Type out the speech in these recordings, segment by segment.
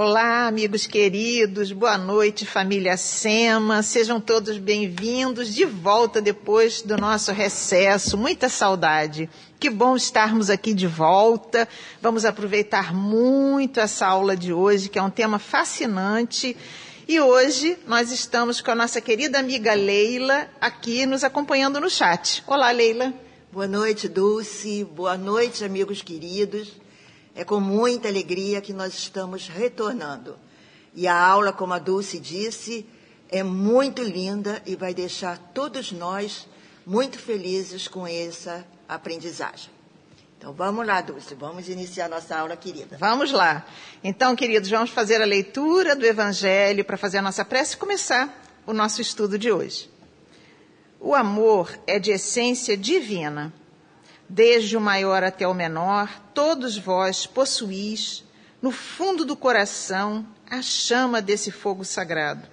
Olá, amigos queridos, boa noite, família Sema. Sejam todos bem-vindos de volta depois do nosso recesso. Muita saudade. Que bom estarmos aqui de volta. Vamos aproveitar muito essa aula de hoje, que é um tema fascinante. E hoje nós estamos com a nossa querida amiga Leila aqui nos acompanhando no chat. Olá, Leila. Boa noite, Dulce. Boa noite, amigos queridos. É com muita alegria que nós estamos retornando. E a aula, como a Dulce disse, é muito linda e vai deixar todos nós muito felizes com essa aprendizagem. Então vamos lá, Dulce, vamos iniciar nossa aula querida. Vamos lá. Então, queridos, vamos fazer a leitura do Evangelho para fazer a nossa prece e começar o nosso estudo de hoje. O amor é de essência divina desde o maior até o menor, todos vós possuís, no fundo do coração, a chama desse fogo sagrado.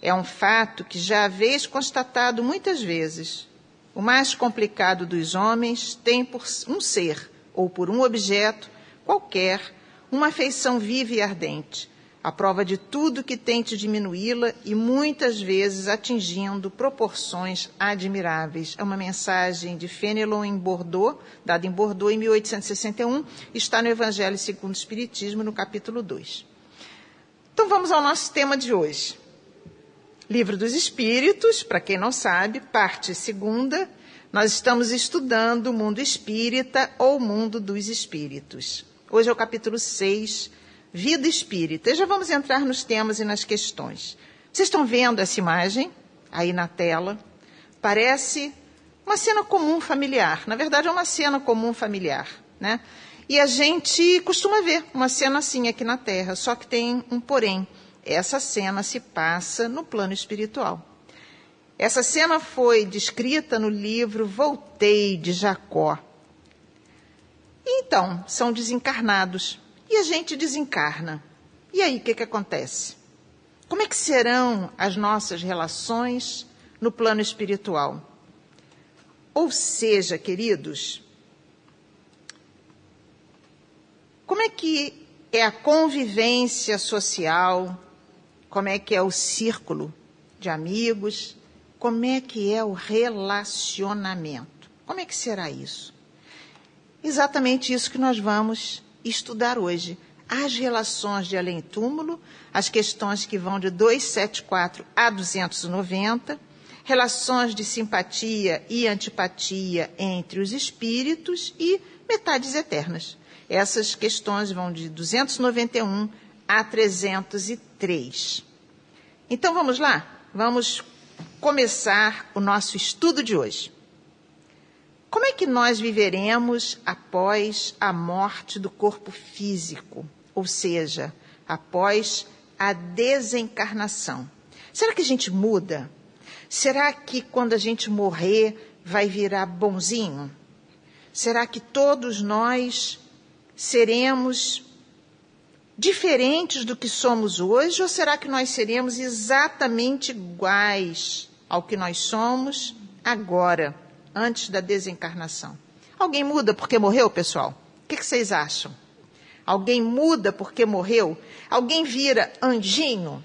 É um fato que já haveis constatado muitas vezes. O mais complicado dos homens tem por um ser, ou por um objeto, qualquer, uma afeição viva e ardente, a prova de tudo que tente diminuí-la e muitas vezes atingindo proporções admiráveis. É uma mensagem de Fenelon em Bordeaux, dada em Bordeaux em 1861, está no Evangelho segundo o Espiritismo, no capítulo 2. Então vamos ao nosso tema de hoje. Livro dos Espíritos, para quem não sabe, parte segunda. Nós estamos estudando o mundo espírita ou o mundo dos espíritos. Hoje é o capítulo 6, vida espírita. E já vamos entrar nos temas e nas questões. Vocês estão vendo essa imagem aí na tela? Parece uma cena comum familiar. Na verdade, é uma cena comum familiar, né? E a gente costuma ver uma cena assim aqui na Terra, só que tem um porém. Essa cena se passa no plano espiritual. Essa cena foi descrita no livro Voltei de Jacó. Então, são desencarnados e a gente desencarna. E aí, o que, que acontece? Como é que serão as nossas relações no plano espiritual? Ou seja, queridos, como é que é a convivência social? Como é que é o círculo de amigos? Como é que é o relacionamento? Como é que será isso? Exatamente isso que nós vamos estudar hoje as relações de além-túmulo, as questões que vão de 274 a 290, relações de simpatia e antipatia entre os espíritos e metades eternas. Essas questões vão de 291 a 303. Então vamos lá? Vamos começar o nosso estudo de hoje. Como é que nós viveremos após a morte do corpo físico, ou seja, após a desencarnação? Será que a gente muda? Será que quando a gente morrer vai virar bonzinho? Será que todos nós seremos diferentes do que somos hoje ou será que nós seremos exatamente iguais ao que nós somos agora? Antes da desencarnação. Alguém muda porque morreu, pessoal? O que, vocês acham? Alguém muda porque morreu? Alguém vira anjinho?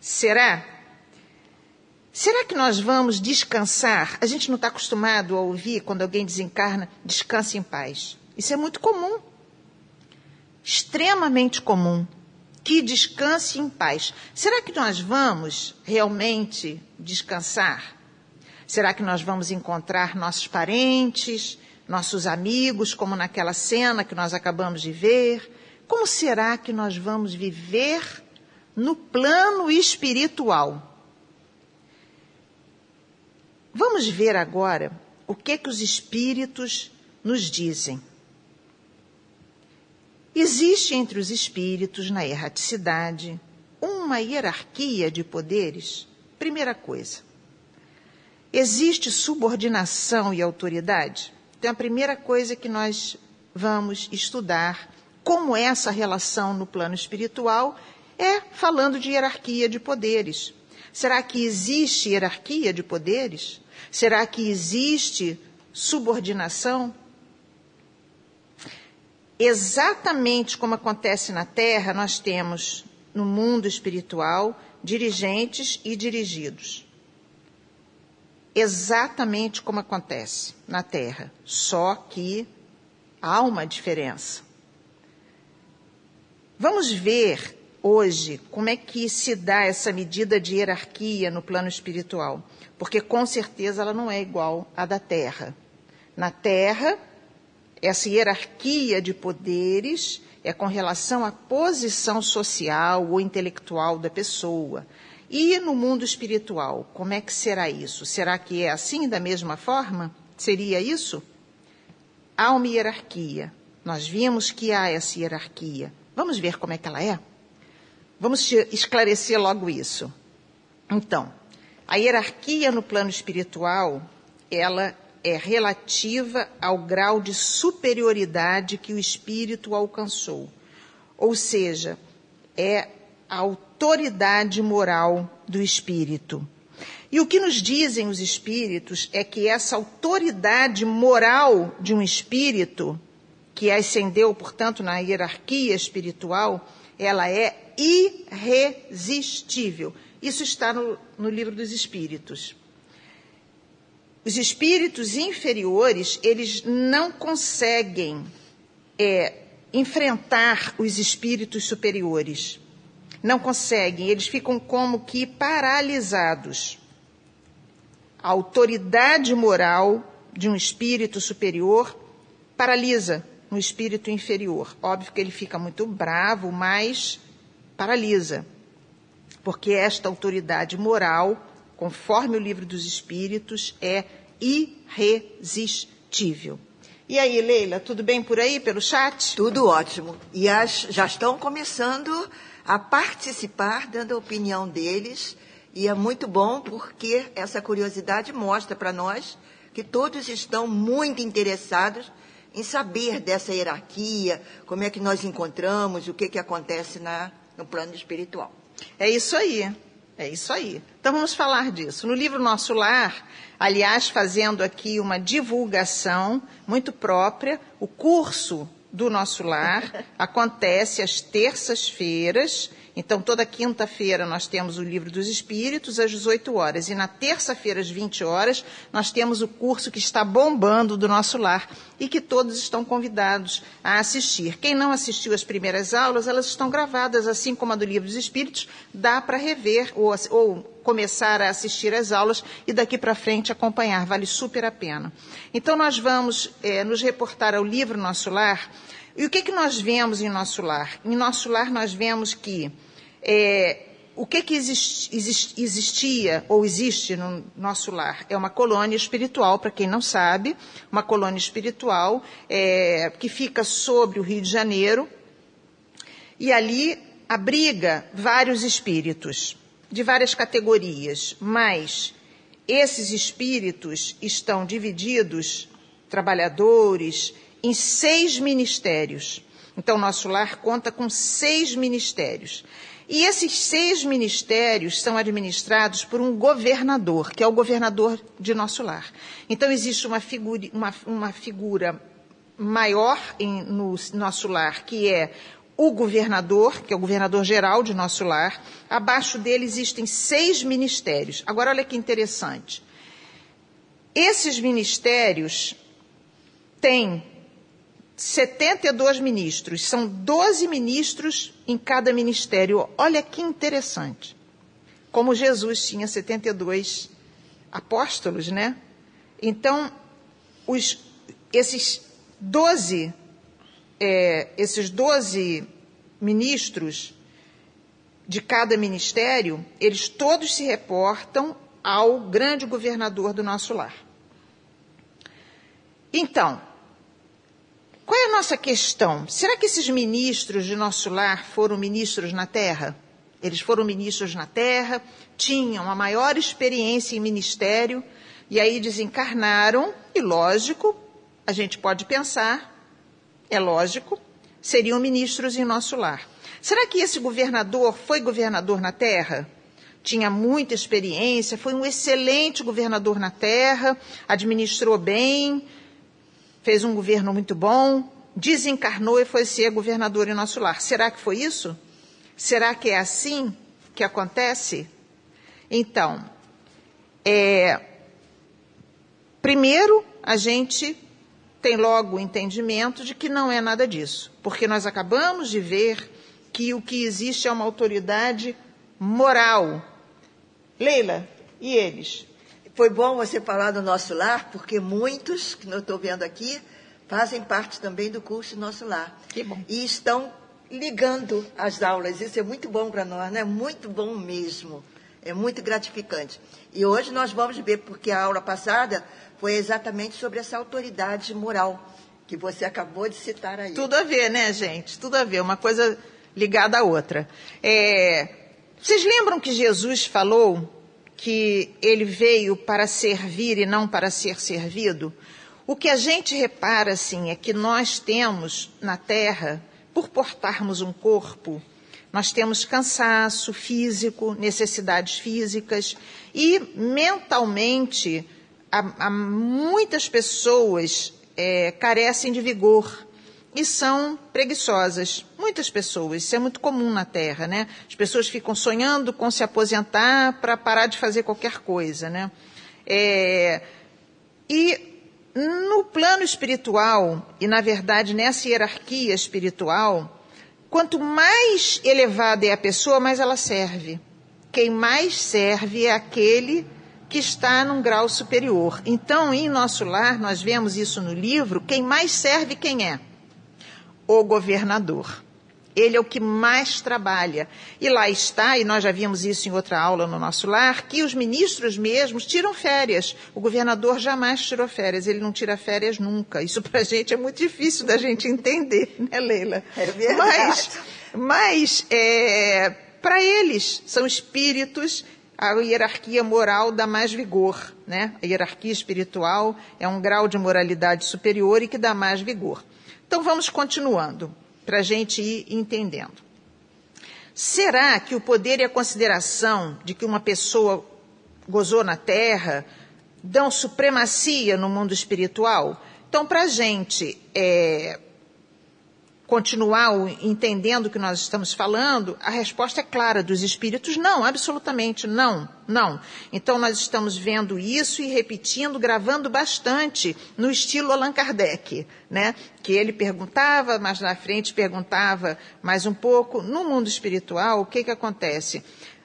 Será? Será que nós vamos descansar? A gente não está acostumado a ouvir quando alguém desencarna, descanse em paz. Isso é muito comum. Extremamente comum. Que descanse em paz. Será que nós vamos realmente descansar? Será que nós vamos encontrar nossos parentes, nossos amigos, como naquela cena que nós acabamos de ver? Como será que nós vamos viver no plano espiritual? Vamos ver agora o que que os espíritos nos dizem. Existe entre os espíritos, na erraticidade, uma hierarquia de poderes? Primeira coisa. Existe subordinação e autoridade? Então, a primeira coisa que nós vamos estudar, como é essa relação no plano espiritual, é falando de hierarquia de poderes. Será que existe hierarquia de poderes? Será que existe subordinação? Exatamente como acontece na Terra, nós temos no mundo espiritual, dirigentes e dirigidos. Exatamente como acontece na Terra, só que há uma diferença. Vamos ver hoje como é que se dá essa medida de hierarquia no plano espiritual, porque com certeza ela não é igual à da Terra. Na Terra, essa hierarquia de poderes é com relação à posição social ou intelectual da pessoa. E no mundo espiritual, como é que será isso? Será que é assim, da mesma forma? Seria isso? Há uma hierarquia. Nós vimos que há essa hierarquia. Vamos ver como é que ela é? Vamos esclarecer logo isso. Então, a hierarquia no plano espiritual, ela é relativa ao grau de superioridade que o espírito alcançou. Ou seja, é a autoridade moral do espírito. E o que nos dizem os espíritos é que essa autoridade moral de um espírito, que ascendeu, portanto, na hierarquia espiritual, ela é irresistível. Isso está no, no livro dos espíritos. Os espíritos inferiores, eles não conseguem é, enfrentar os espíritos superiores. Não conseguem, eles ficam como que paralisados. A autoridade moral de um espírito superior paralisa um espírito inferior. Óbvio que ele fica muito bravo, mas paralisa. Porque esta autoridade moral conforme o livro dos Espíritos, é irresistível. E aí, Leila, tudo bem por aí, pelo chat? Tudo ótimo. E as, já estão começando a participar, dando a opinião deles. E é muito bom porque essa curiosidade mostra para nós que todos estão muito interessados em saber dessa hierarquia, como é que nós encontramos, o que, que acontece na, no plano espiritual. É isso aí. É isso aí. Então vamos falar disso. No livro Nosso Lar, aliás, fazendo aqui uma divulgação muito própria, o curso do Nosso Lar. Acontece às terças-feiras então, toda quinta-feira nós temos o Livro dos Espíritos às 18 horas. E na terça-feira, às 20 horas, nós temos o curso que está bombando do nosso lar e que todos estão convidados a assistir. Quem não assistiu às primeiras aulas, elas estão gravadas, assim como a do Livro dos Espíritos, dá para rever ou, ou começar a assistir às aulas e daqui para frente acompanhar, vale super a pena. Então, nós vamos é, nos reportar ao livro Nosso Lar. E o que, que nós vemos em Nosso Lar? Em Nosso Lar, nós vemos que é, o que, que existia ou existe no nosso lar? É uma colônia espiritual, para quem não sabe, uma colônia espiritual é, que fica sobre o Rio de Janeiro e ali abriga vários espíritos de várias categorias, mas esses espíritos estão divididos, trabalhadores, em seis ministérios. Então, nosso lar conta com seis ministérios. E esses seis ministérios são administrados por um governador, que é o governador de nosso lar. Então, existe uma figura, uma, uma figura maior em, no nosso lar, que é o governador, que é o governador geral de nosso lar. Abaixo dele existem seis ministérios. Agora, olha que interessante. Esses ministérios têm 72 ministros, são 12 ministros em cada ministério. Olha que interessante. Como Jesus tinha 72 apóstolos, né? Então, os, esses 12, é, esses 12 ministros de cada ministério, eles todos se reportam ao grande governador do nosso lar. Então, qual é a nossa questão? Será que esses ministros de nosso lar foram ministros na terra? Eles foram ministros na terra, tinham a maior experiência em ministério, e aí desencarnaram, e lógico, a gente pode pensar, é lógico, seriam ministros em nosso lar. Será que esse governador foi governador na terra? Tinha muita experiência, foi um excelente governador na terra, administrou bem, fez um governo muito bom, desencarnou e foi ser governador em nosso lar. Será que foi isso? Será que é assim que acontece? Então, é, primeiro a gente tem logo o entendimento de que não é nada disso, porque nós acabamos de ver que o que existe é uma autoridade moral. Leila, e eles? Foi bom você falar do nosso lar, porque muitos, que eu estou vendo aqui, fazem parte também do curso Nosso Lar. Que bom. E estão ligando as aulas. Isso é muito bom para nós, né? Muito bom mesmo. É muito gratificante. E hoje nós vamos ver, porque a aula passada foi exatamente sobre essa autoridade moral que você acabou de citar aí. Tudo a ver, né, gente? Tudo a ver, uma coisa ligada à outra. É, vocês lembram que Jesus falou que ele veio para servir e não para ser servido? O que a gente repara, assim, é que nós temos na Terra, por portarmos um corpo, nós temos cansaço físico, necessidades físicas e mentalmente há, há muitas pessoas é, carecem de vigor e são preguiçosas. Muitas pessoas, isso é muito comum na Terra, né? As pessoas ficam sonhando com se aposentar para parar de fazer qualquer coisa, né? É, e no plano espiritual, e na verdade nessa hierarquia espiritual, quanto mais elevada é a pessoa, mais ela serve. Quem mais serve é aquele que está num grau superior. Então, em nosso lar, nós vemos isso no livro, quem mais serve quem é? O governador. Ele é o que mais trabalha. E lá está, e nós já vimos isso em outra aula no nosso lar, que os ministros mesmos tiram férias. O governador jamais tirou férias, ele não tira férias nunca. Isso para a gente é muito difícil da gente entender, né, Leila? É verdade. Mas, mas é, para eles, são espíritos a hierarquia moral dá mais vigor, né? A hierarquia espiritual é um grau de moralidade superior e que dá mais vigor. Então vamos continuando para a gente ir entendendo. Será que o poder e a consideração de que uma pessoa gozou na Terra dão supremacia no mundo espiritual? Então, para a gente é, continuar entendendo o que nós estamos falando, a resposta é clara dos espíritos: não, absolutamente não, não. Então nós estamos vendo isso e repetindo, gravando bastante no estilo Allan Kardec, né? Que ele perguntava, mas na frente perguntava mais um pouco. No mundo espiritual, o que que acontece?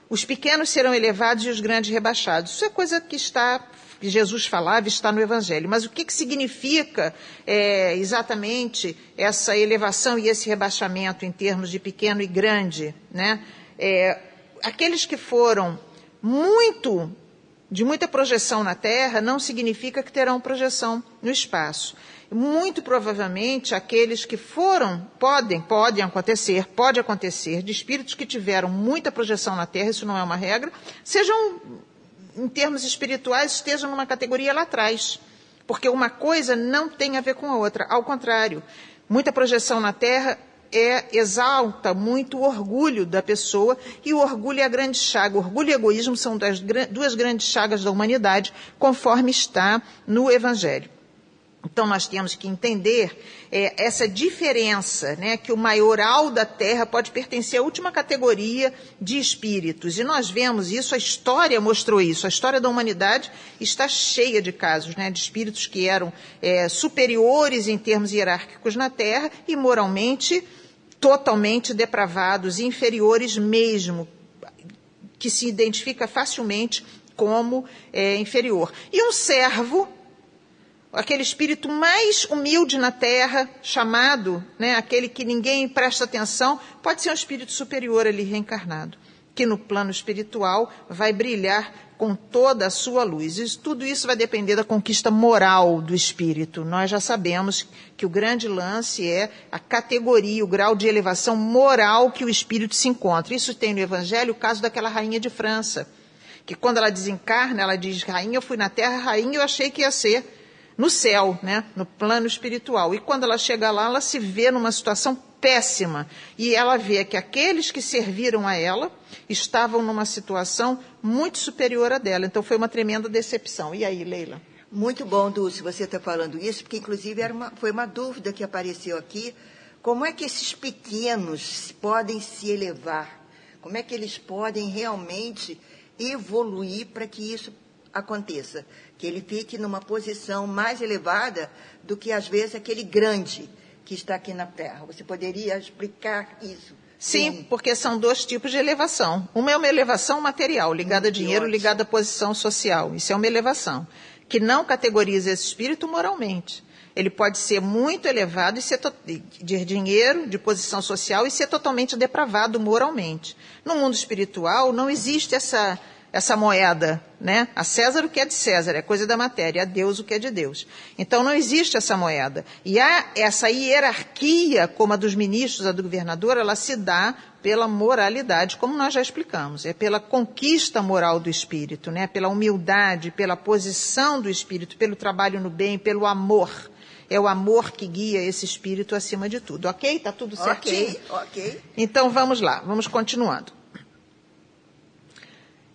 Os pequenos serão elevados e os grandes rebaixados. Isso é coisa que está que Jesus falava está no Evangelho. Mas o que, que significa é, exatamente essa elevação e esse rebaixamento em termos de pequeno e grande? Né? É, aqueles que foram muito de muita projeção na Terra não significa que terão projeção no espaço. Muito provavelmente aqueles que foram, podem, podem acontecer, pode acontecer, de espíritos que tiveram muita projeção na Terra, isso não é uma regra, sejam em termos espirituais, estejam numa categoria lá atrás. Porque uma coisa não tem a ver com a outra. Ao contrário, muita projeção na Terra é, exalta muito o orgulho da pessoa, e o orgulho é a grande chaga. O orgulho e o egoísmo são duas grandes chagas da humanidade, conforme está no Evangelho. Então nós temos que entender é, essa diferença, né, que o maioral da Terra pode pertencer à última categoria de espíritos. E nós vemos isso, a história mostrou isso. A história da humanidade está cheia de casos né, de espíritos que eram é, superiores em termos hierárquicos na Terra e moralmente totalmente depravados, inferiores mesmo, que se identifica facilmente como é, inferior. E um servo aquele espírito mais humilde na terra, chamado, né, aquele que ninguém presta atenção, pode ser um espírito superior ali reencarnado, que no plano espiritual vai brilhar com toda a sua luz. E tudo isso vai depender da conquista moral do espírito. Nós já sabemos que o grande lance é a categoria, o grau de elevação moral que o espírito se encontra. Isso tem no Evangelho o caso daquela rainha de França, que quando ela desencarna, ela diz: Rainha, eu fui na terra, rainha, eu achei que ia ser no céu, né, no plano espiritual. E quando ela chega lá, ela se vê numa situação péssima. E ela vê que aqueles que serviram a ela estavam numa situação muito superior à dela. Então foi uma tremenda decepção. E aí, Leila? Muito bom, Dulce, você está falando isso, porque inclusive uma, foi uma dúvida que apareceu aqui. Como é que esses pequenos podem se elevar? Como é que eles podem realmente evoluir para que isso aconteça? Que ele fique numa posição mais elevada do que, às vezes, aquele grande que está aqui na Terra. Você poderia explicar isso? Sim, Sim, porque são dois tipos de elevação. Uma é uma elevação material, ligada a dinheiro, ótimo. ligada à posição social. Isso é uma elevação, que não categoriza esse espírito moralmente. Ele pode ser muito elevado e ser de dinheiro, de posição social e ser totalmente depravado moralmente. No mundo espiritual não existe essa essa moeda, né? A César o que é de César, é coisa da matéria, a Deus o que é de Deus. Então não existe essa moeda. E há essa hierarquia, como a dos ministros, a do governador, ela se dá pela moralidade, como nós já explicamos. É pela conquista moral do espírito, né? Pela humildade, pela posição do espírito, pelo trabalho no bem, pelo amor. É o amor que guia esse espírito acima de tudo. Ok? Está tudo certinho? Ok, ok. Então vamos lá, vamos continuando.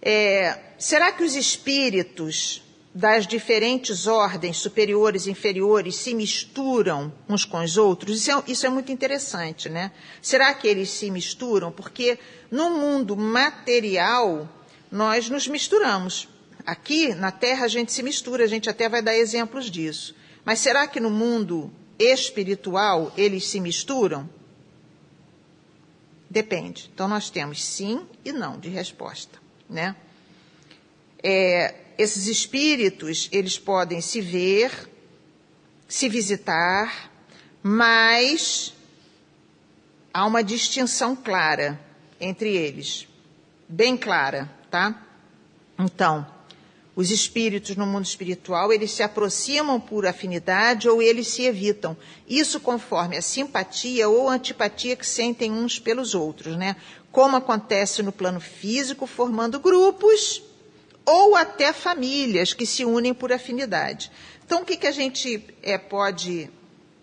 É, será que os espíritos das diferentes ordens, superiores e inferiores, se misturam uns com os outros? Isso é, isso é muito interessante, né? Será que eles se misturam? Porque no mundo material, nós nos misturamos. Aqui na Terra a gente se mistura, a gente até vai dar exemplos disso. Mas será que no mundo espiritual eles se misturam? Depende. Então nós temos sim e não de resposta, né? É, esses espíritos eles podem se ver, se visitar, mas há uma distinção clara entre eles, bem clara, tá? Então, os espíritos no mundo espiritual, eles se aproximam por afinidade ou eles se evitam. Isso conforme a simpatia ou antipatia que sentem uns pelos outros, né? Como acontece no plano físico, formando grupos ou até famílias que se unem por afinidade. Então, o que, que a gente é, pode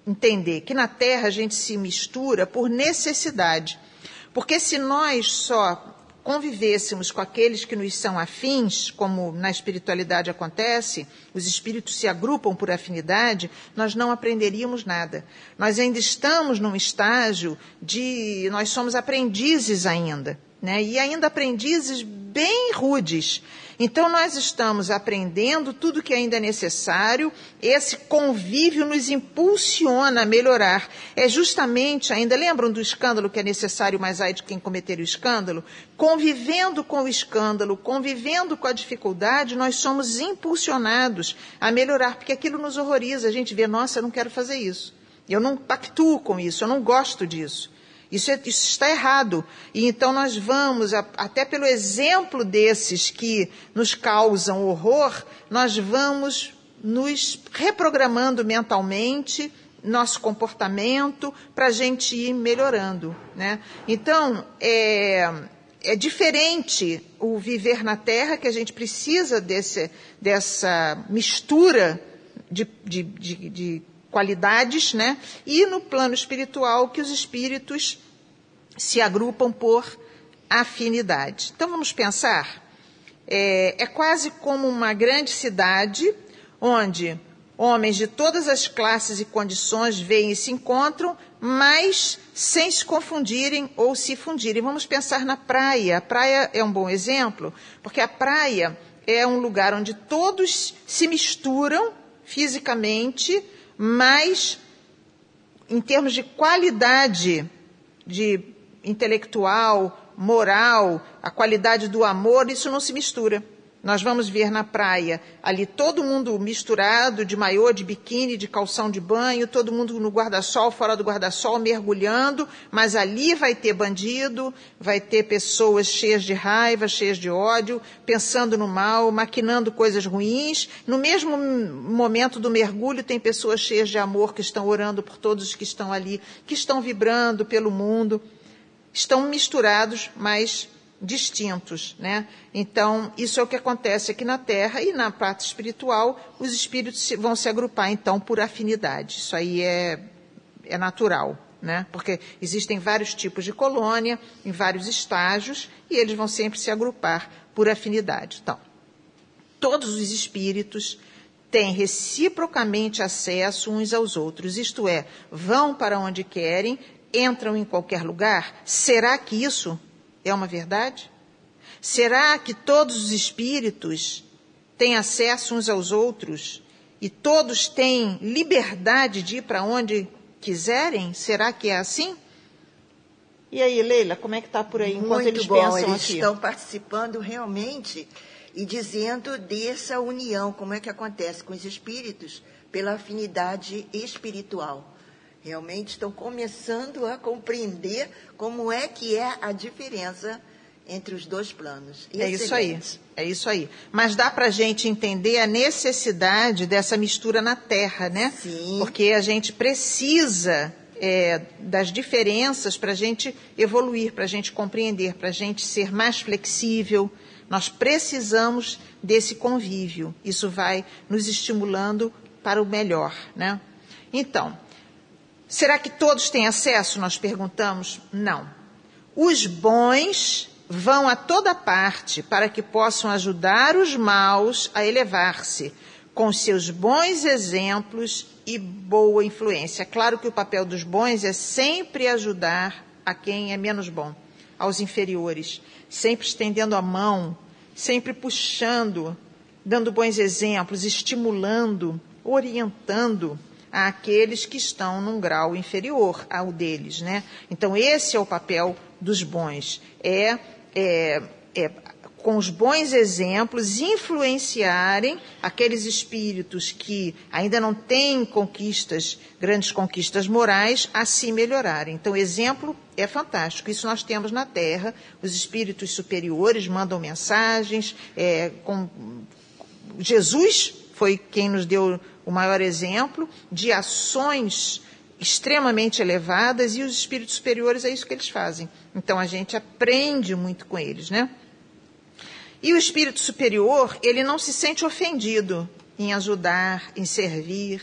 entender? Que na Terra a gente se mistura por necessidade. Porque se nós só convivêssemos com aqueles que nos são afins, como na espiritualidade acontece, os espíritos se agrupam por afinidade, nós não aprenderíamos nada. Nós ainda estamos num estágio de. Nós somos aprendizes ainda, né? e ainda aprendizes bem rudes. Então, nós estamos aprendendo tudo que ainda é necessário, esse convívio nos impulsiona a melhorar. É justamente, ainda lembram do escândalo que é necessário, mas ai de quem cometer o escândalo? Convivendo com o escândalo, convivendo com a dificuldade, nós somos impulsionados a melhorar, porque aquilo nos horroriza. A gente vê, nossa, eu não quero fazer isso. Eu não pactuo com isso, eu não gosto disso. Isso, é, isso, está errado. E então nós vamos, até pelo exemplo desses que nos causam horror, nós vamos nos reprogramando mentalmente, nosso comportamento, para a gente ir melhorando. Né? Então, é, é diferente o viver na Terra, que a gente precisa desse, dessa mistura de, de, de, de qualidades, né? E no plano espiritual que os espíritos se agrupam por afinidade. Então vamos pensar. É, é quase como uma grande cidade onde homens de todas as classes e condições veem e se encontram, mas sem se confundirem ou se fundirem. Vamos pensar na praia. A praia é um bom exemplo, porque a praia é um lugar onde todos se misturam fisicamente, mas em termos de qualidade de intelectual, moral, a qualidade do amor, isso não se mistura. Nós vamos ver na praia ali todo mundo misturado, de maiô, de biquíni, de calção de banho, todo mundo no guarda-sol, fora do guarda-sol, mergulhando, mas ali vai ter bandido, vai ter pessoas cheias de raiva, cheias de ódio, pensando no mal, maquinando coisas ruins. No mesmo momento do mergulho, tem pessoas cheias de amor que estão orando por todos os que estão ali, que estão vibrando pelo mundo. Estão misturados, mas distintos, né? Então, isso é o que acontece aqui na Terra e na parte espiritual, os espíritos vão se agrupar, então, por afinidade. Isso aí é, é natural, né? Porque existem vários tipos de colônia, em vários estágios, e eles vão sempre se agrupar por afinidade. Então, todos os espíritos têm reciprocamente acesso uns aos outros, isto é, vão para onde querem, entram em qualquer lugar. Será que isso é uma verdade? Será que todos os espíritos têm acesso uns aos outros e todos têm liberdade de ir para onde quiserem? Será que é assim? E aí, Leila, como é que está por aí enquanto Muito eles bom, pensam eles aqui? estão participando realmente e dizendo dessa união, como é que acontece com os espíritos, pela afinidade espiritual. Realmente estão começando a compreender como é que é a diferença entre os dois planos. É isso aí, Excelente. é isso aí. Mas dá para a gente entender a necessidade dessa mistura na Terra, né? Sim. Porque a gente precisa é, das diferenças para a gente evoluir, para a gente compreender, para a gente ser mais flexível. Nós precisamos desse convívio. Isso vai nos estimulando para o melhor, né? Então, será que todos têm acesso? Nós perguntamos. Não. Os bons vão a toda parte para que possam ajudar os maus a elevar-se, com seus bons exemplos e boa influência. Claro que o papel dos bons é sempre ajudar a quem é menos bom, aos inferiores, sempre estendendo a mão, sempre puxando, dando bons exemplos, estimulando, orientando àqueles que estão num grau inferior ao deles, né? Então esse é o papel dos bons, é, é, é com os bons exemplos influenciarem aqueles espíritos que ainda não têm conquistas, grandes conquistas morais, a se melhorarem. Então, exemplo é fantástico. Isso nós temos na Terra. Os espíritos superiores mandam mensagens. É, com... Jesus foi quem nos deu o maior exemplo de ações extremamente elevadas e os espíritos superiores é isso que eles fazem. Então a gente aprende muito com eles, né? E o espírito superior, ele não se sente ofendido em ajudar, em servir,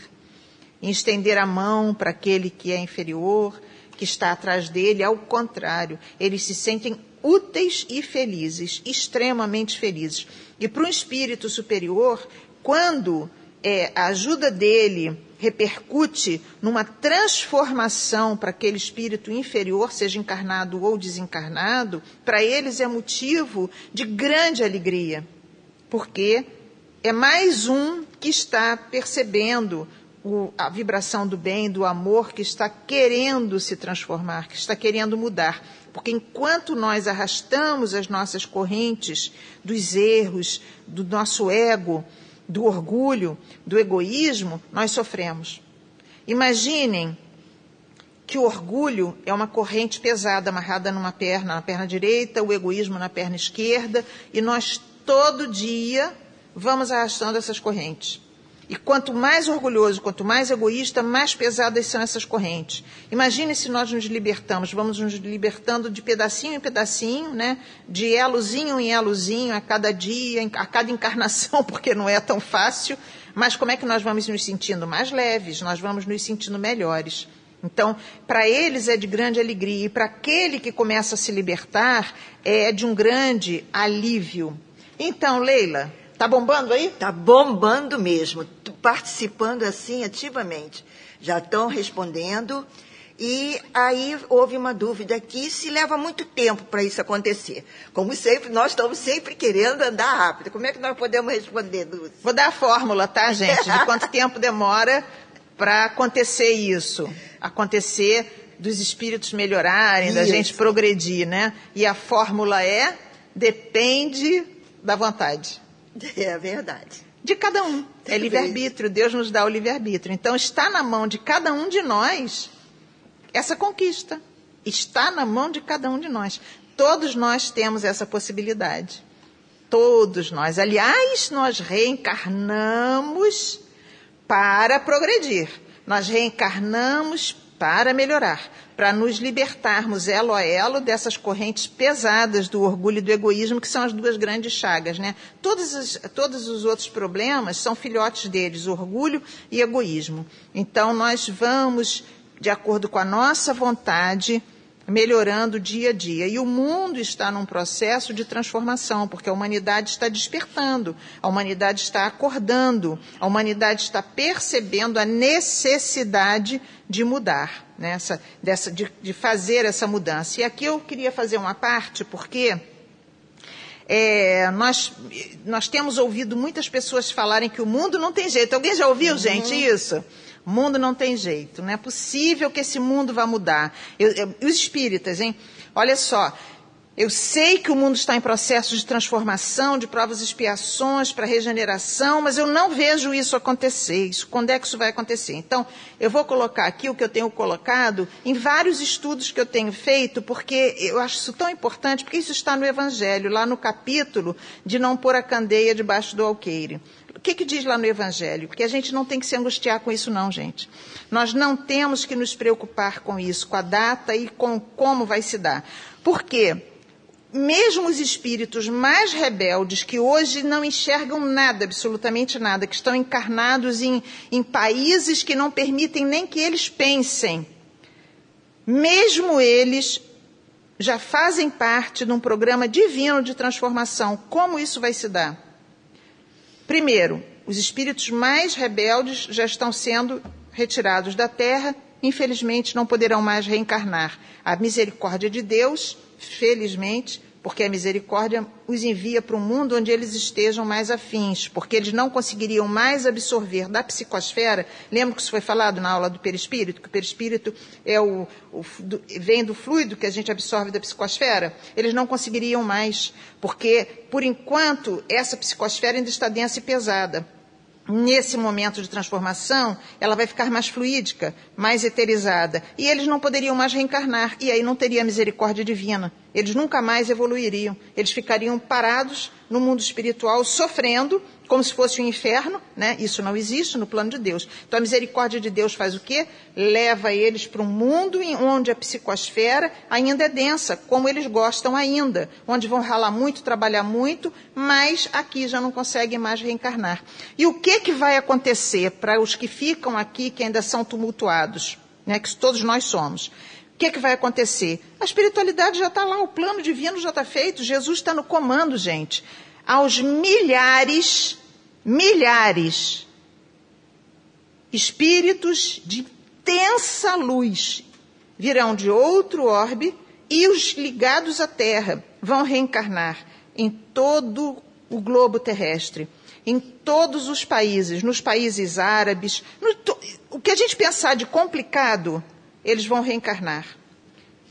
em estender a mão para aquele que é inferior, que está atrás dele. Ao contrário, eles se sentem úteis e felizes, extremamente felizes. E para um espírito superior, quando é, a ajuda dele repercute numa transformação para aquele espírito inferior, seja encarnado ou desencarnado, para eles é motivo de grande alegria, porque é mais um que está percebendo o, a vibração do bem, do amor, que está querendo se transformar, que está querendo mudar. Porque enquanto nós arrastamos as nossas correntes dos erros, do nosso ego, do orgulho, do egoísmo, nós sofremos. Imaginem que o orgulho é uma corrente pesada amarrada numa perna, na perna direita, o egoísmo na perna esquerda, e nós todo dia vamos arrastando essas correntes. E quanto mais orgulhoso, quanto mais egoísta, mais pesadas são essas correntes. Imagine se nós nos libertamos, vamos nos libertando de pedacinho em pedacinho, né? de elozinho em elozinho, a cada dia, a cada encarnação, porque não é tão fácil. Mas como é que nós vamos nos sentindo mais leves? Nós vamos nos sentindo melhores. Então, para eles é de grande alegria, e para aquele que começa a se libertar, é de um grande alívio. Então, Leila, Tá bombando aí? Tá bombando mesmo, participando assim ativamente. Já estão respondendo. E aí houve uma dúvida aqui se leva muito tempo para isso acontecer. Como sempre, nós estamos sempre querendo andar rápido. Como é que nós podemos responder, Dulce? Vou dar a fórmula, tá, gente? De quanto tempo demora para acontecer isso. Acontecer dos espíritos melhorarem, Isso. da gente progredir, né? E a fórmula é depende da vontade. É verdade. De cada um. É bem. livre-arbítrio. Deus nos dá o livre-arbítrio. Então está na mão de cada um de nós essa conquista. Está na mão de cada um de nós. Todos nós temos essa possibilidade. Todos nós. Aliás, nós reencarnamos para progredir. Nós reencarnamos para melhorar, para nos libertarmos elo a elo dessas correntes pesadas do orgulho e do egoísmo, que são as duas grandes chagas. Né? Todos, os, todos os outros problemas são filhotes deles, orgulho e egoísmo. Então, nós vamos, de acordo com a nossa vontade, melhorando dia a dia. E o mundo está num processo de transformação, porque a humanidade está despertando, a humanidade está acordando, a humanidade está percebendo a necessidade de mudar, né? Essa, dessa, de, de fazer essa mudança. E aqui eu queria fazer uma parte, porque é, nós, nós temos ouvido muitas pessoas falarem que o mundo não tem jeito. Alguém já ouviu, uhum. gente, isso? Mundo não tem jeito. Não é possível que esse mundo vá mudar. Eu, eu, os espíritas, hein? Olha só. Eu sei que o mundo está em processo de transformação, de provas e expiações para regeneração, mas eu não vejo isso acontecer. Isso, quando é que isso vai acontecer? Então, eu vou colocar aqui o que eu tenho colocado em vários estudos que eu tenho feito, porque eu acho isso tão importante, porque isso está no Evangelho, lá no capítulo de não pôr a candeia debaixo do alqueire. O que, que diz lá no Evangelho? Porque a gente não tem que se angustiar com isso, não, gente. Nós não temos que nos preocupar com isso, com a data e com como vai se dar. Por quê? Mesmo os espíritos mais rebeldes, que hoje não enxergam nada, absolutamente nada, que estão encarnados em, em países que não permitem nem que eles pensem, mesmo eles já fazem parte de um programa divino de transformação. Como isso vai se dar? Primeiro, os espíritos mais rebeldes já estão sendo retirados da terra, infelizmente não poderão mais reencarnar. A misericórdia de Deus felizmente, porque a misericórdia os envia para um mundo onde eles estejam mais afins, porque eles não conseguiriam mais absorver da psicosfera. Lembra que isso foi falado na aula do perispírito? Que o perispírito é o, o do, vem do fluido que a gente absorve da psicosfera? Eles não conseguiriam mais, porque, por enquanto, essa psicosfera ainda está densa e pesada nesse momento de transformação, ela vai ficar mais fluídica, mais eterizada. E eles não poderiam mais reencarnar, e aí não teria misericórdia divina. Eles nunca mais evoluiriam. Eles ficariam parados no mundo espiritual, sofrendo, como se fosse um inferno, né? Isso não existe no plano de Deus. Então a misericórdia de Deus faz o quê? Leva eles para um mundo onde a psicosfera ainda é densa, como eles gostam ainda, onde vão ralar muito, trabalhar muito, mas aqui já não conseguem mais reencarnar. E o que que vai acontecer para os que ficam aqui, que ainda são tumultuados, né? Que todos nós somos? O que, que vai acontecer? A espiritualidade já está lá, o plano divino já está feito, Jesus está no comando, gente. Aos milhares, milhares, espíritos de intensa luz virão de outro orbe e os ligados à Terra vão reencarnar em todo o globo terrestre, em todos os países, nos países árabes. No, o que a gente pensar de complicado, eles vão reencarnar.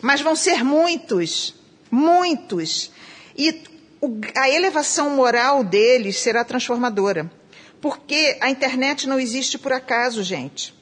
Mas vão ser muitos, muitos. E a elevação moral deles será transformadora. Porque a internet não existe por acaso, gente.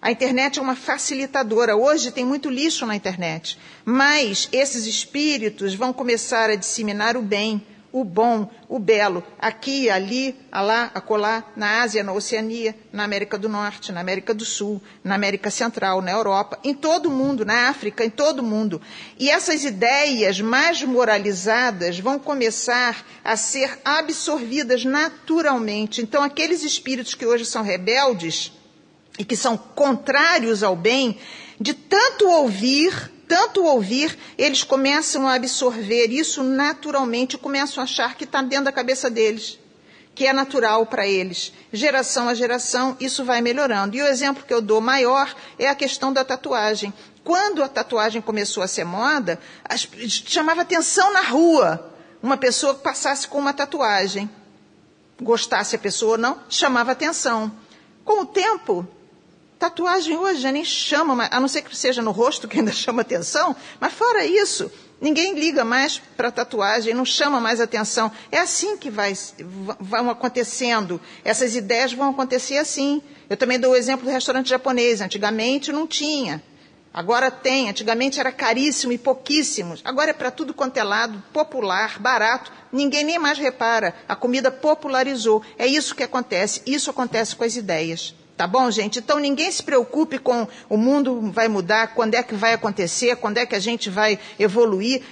A internet é uma facilitadora. Hoje tem muito lixo na internet. Mas esses espíritos vão começar a disseminar o bem, o bom, o belo, aqui, ali, alá, acolá, na Ásia, na Oceania, na América do Norte, na América do Sul, na América Central, na Europa, em todo o mundo, na África, em todo o mundo. E essas ideias mais moralizadas vão começar a ser absorvidas naturalmente. Então, aqueles espíritos que hoje são rebeldes e que são contrários ao bem, de tanto ouvir, tanto ouvir, eles começam a absorver isso naturalmente, começam a achar que está dentro da cabeça deles, que é natural para eles. Geração a geração, isso vai melhorando. E o exemplo que eu dou maior é a questão da tatuagem. Quando a tatuagem começou a ser moda, chamava atenção na rua uma pessoa que passasse com uma tatuagem. Gostasse a pessoa ou não, chamava atenção. Com o tempo, Tatuagem hoje nem chama, a não ser que seja no rosto que ainda chama atenção, mas fora isso, ninguém liga mais para tatuagem, não chama mais atenção. É assim que vai, vão acontecendo. Essas ideias vão acontecer assim. Eu também dou o exemplo do restaurante japonês. Antigamente não tinha. Agora tem. Antigamente era caríssimo e pouquíssimos. Agora é para tudo quanto é lado, popular, barato. Ninguém nem mais repara. A comida popularizou. É isso que acontece. Isso acontece com as ideias. Tá bom, gente? Então ninguém se preocupe com o mundo vai mudar, quando é que vai acontecer, quando é que a gente vai evoluir.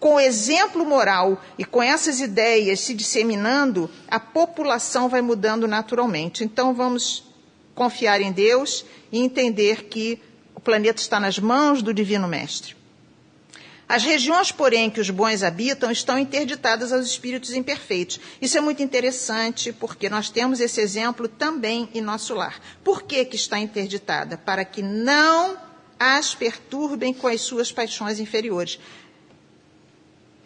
Com exemplo moral e com essas ideias se disseminando, a população vai mudando naturalmente. Então vamos confiar em Deus e entender que o planeta está nas mãos do Divino Mestre. As regiões, porém, que os bons habitam estão interditadas aos espíritos imperfeitos. Isso é muito interessante, porque nós temos esse exemplo também em nosso lar. Por que, que está interditada? Para que não as perturbem com as suas paixões inferiores.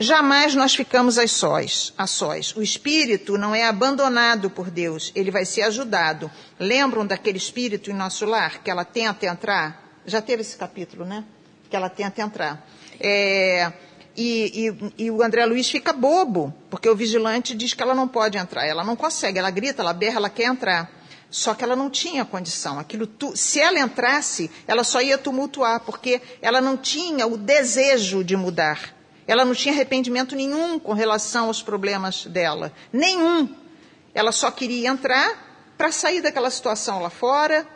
Jamais nós ficamos a sós, a sós. O espírito não é abandonado por Deus, ele vai ser ajudado. Lembram daquele espírito em nosso lar que ela tenta entrar? Já teve esse capítulo, né? Que ela tenta entrar. É, e, e, e, o André Luiz fica bobo, porque o vigilante diz que ela não pode entrar. Ela não consegue, ela grita, ela berra, ela quer entrar. Só que ela não tinha condição. Aquilo tu, se ela entrasse, ela só ia tumultuar, porque ela não tinha o desejo de mudar. Ela não tinha arrependimento nenhum com relação aos problemas dela. Nenhum. Ela só queria entrar para sair daquela situação lá fora,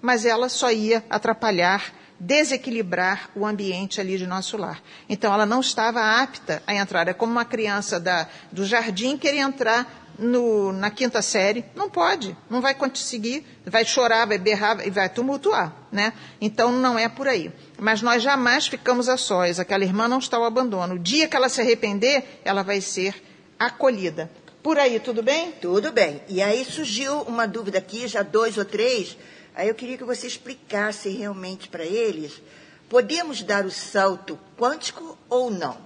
mas ela só ia atrapalhar, desequilibrar o ambiente ali de nosso lar. Então ela não estava apta a entrar. É como uma criança da, do jardim querer entrar no, na quinta série, não pode, não vai conseguir, vai chorar, vai berrar e vai tumultuar, né? Então não é por aí. Mas nós jamais ficamos a sós, aquela irmã não está ao abandono. O dia que ela se arrepender, ela vai ser acolhida. Por aí, tudo bem? Tudo bem. E aí surgiu uma dúvida aqui, já dois ou três. Aí eu queria que você explicasse realmente para eles. Podemos dar o salto quântico ou não?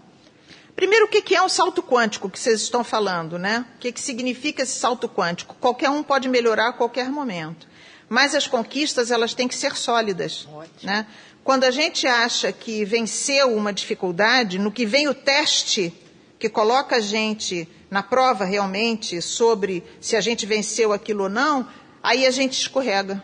Primeiro, o que é um salto quântico que vocês estão falando, né? O que significa esse salto quântico? Qualquer um pode melhorar a qualquer momento. Mas as conquistas, elas têm que ser sólidas. Né? Quando a gente acha que venceu uma dificuldade, no que vem o teste que coloca a gente na prova realmente sobre se a gente venceu aquilo ou não, aí a gente escorrega.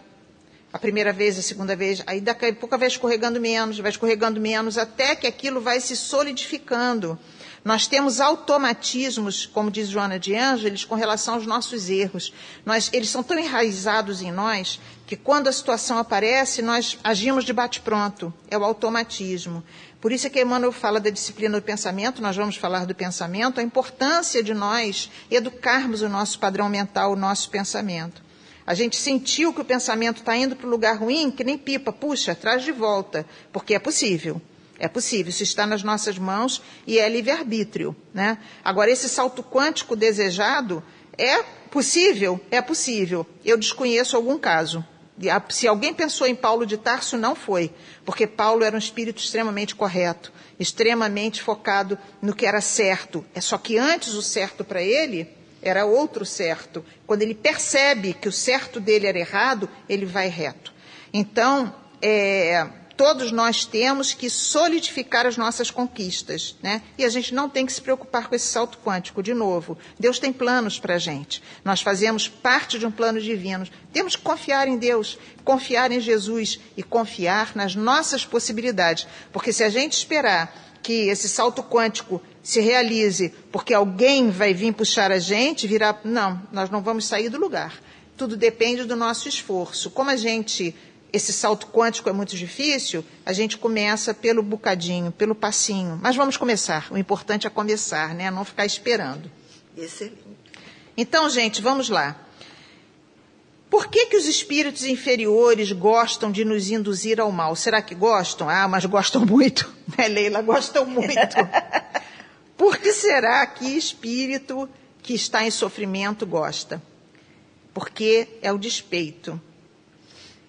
A primeira vez, a segunda vez, aí daqui a pouco vai escorregando menos, vai escorregando menos, até que aquilo vai se solidificando. Nós temos automatismos, como diz Joana de Ângeles, com relação aos nossos erros. Nós, eles são tão enraizados em nós que quando a situação aparece, nós agimos de bate-pronto. É o automatismo. Por isso é que Emmanuel fala da disciplina do pensamento, nós vamos falar do pensamento, a importância de nós educarmos o nosso padrão mental, o nosso pensamento. A gente sentiu que o pensamento está indo para o lugar ruim, que nem pipa, puxa, traz de volta, porque é possível. É possível, isso está nas nossas mãos e é livre-arbítrio. Né? Agora, esse salto quântico desejado é possível? É possível. Eu desconheço algum caso. Se alguém pensou em Paulo de Tarso, não foi, porque Paulo era um espírito extremamente correto, extremamente focado no que era certo. É só que antes o certo para ele era outro certo. Quando ele percebe que o certo dele era errado, ele vai reto. Então, é, todos nós temos que solidificar as nossas conquistas, né? E a gente não tem que se preocupar com esse salto quântico, de novo. Deus tem planos para a gente. Nós fazemos parte de um plano divino. Temos que confiar em Deus, confiar em Jesus e confiar nas nossas possibilidades. Porque se a gente esperar que esse salto quântico se realize porque alguém vai vir puxar a gente, virar. Não, nós não vamos sair do lugar. Tudo depende do nosso esforço. Como a gente esse salto quântico é muito difícil, a gente começa pelo bocadinho, pelo passinho. Mas vamos começar. O importante é começar, né? Não ficar esperando. Excelente. Então, gente, vamos lá. Por que, que os espíritos inferiores gostam de nos induzir ao mal? Será que gostam? Ah, mas gostam muito, né, Leila? Gostam muito. Por que será que espírito que está em sofrimento gosta? Porque é o despeito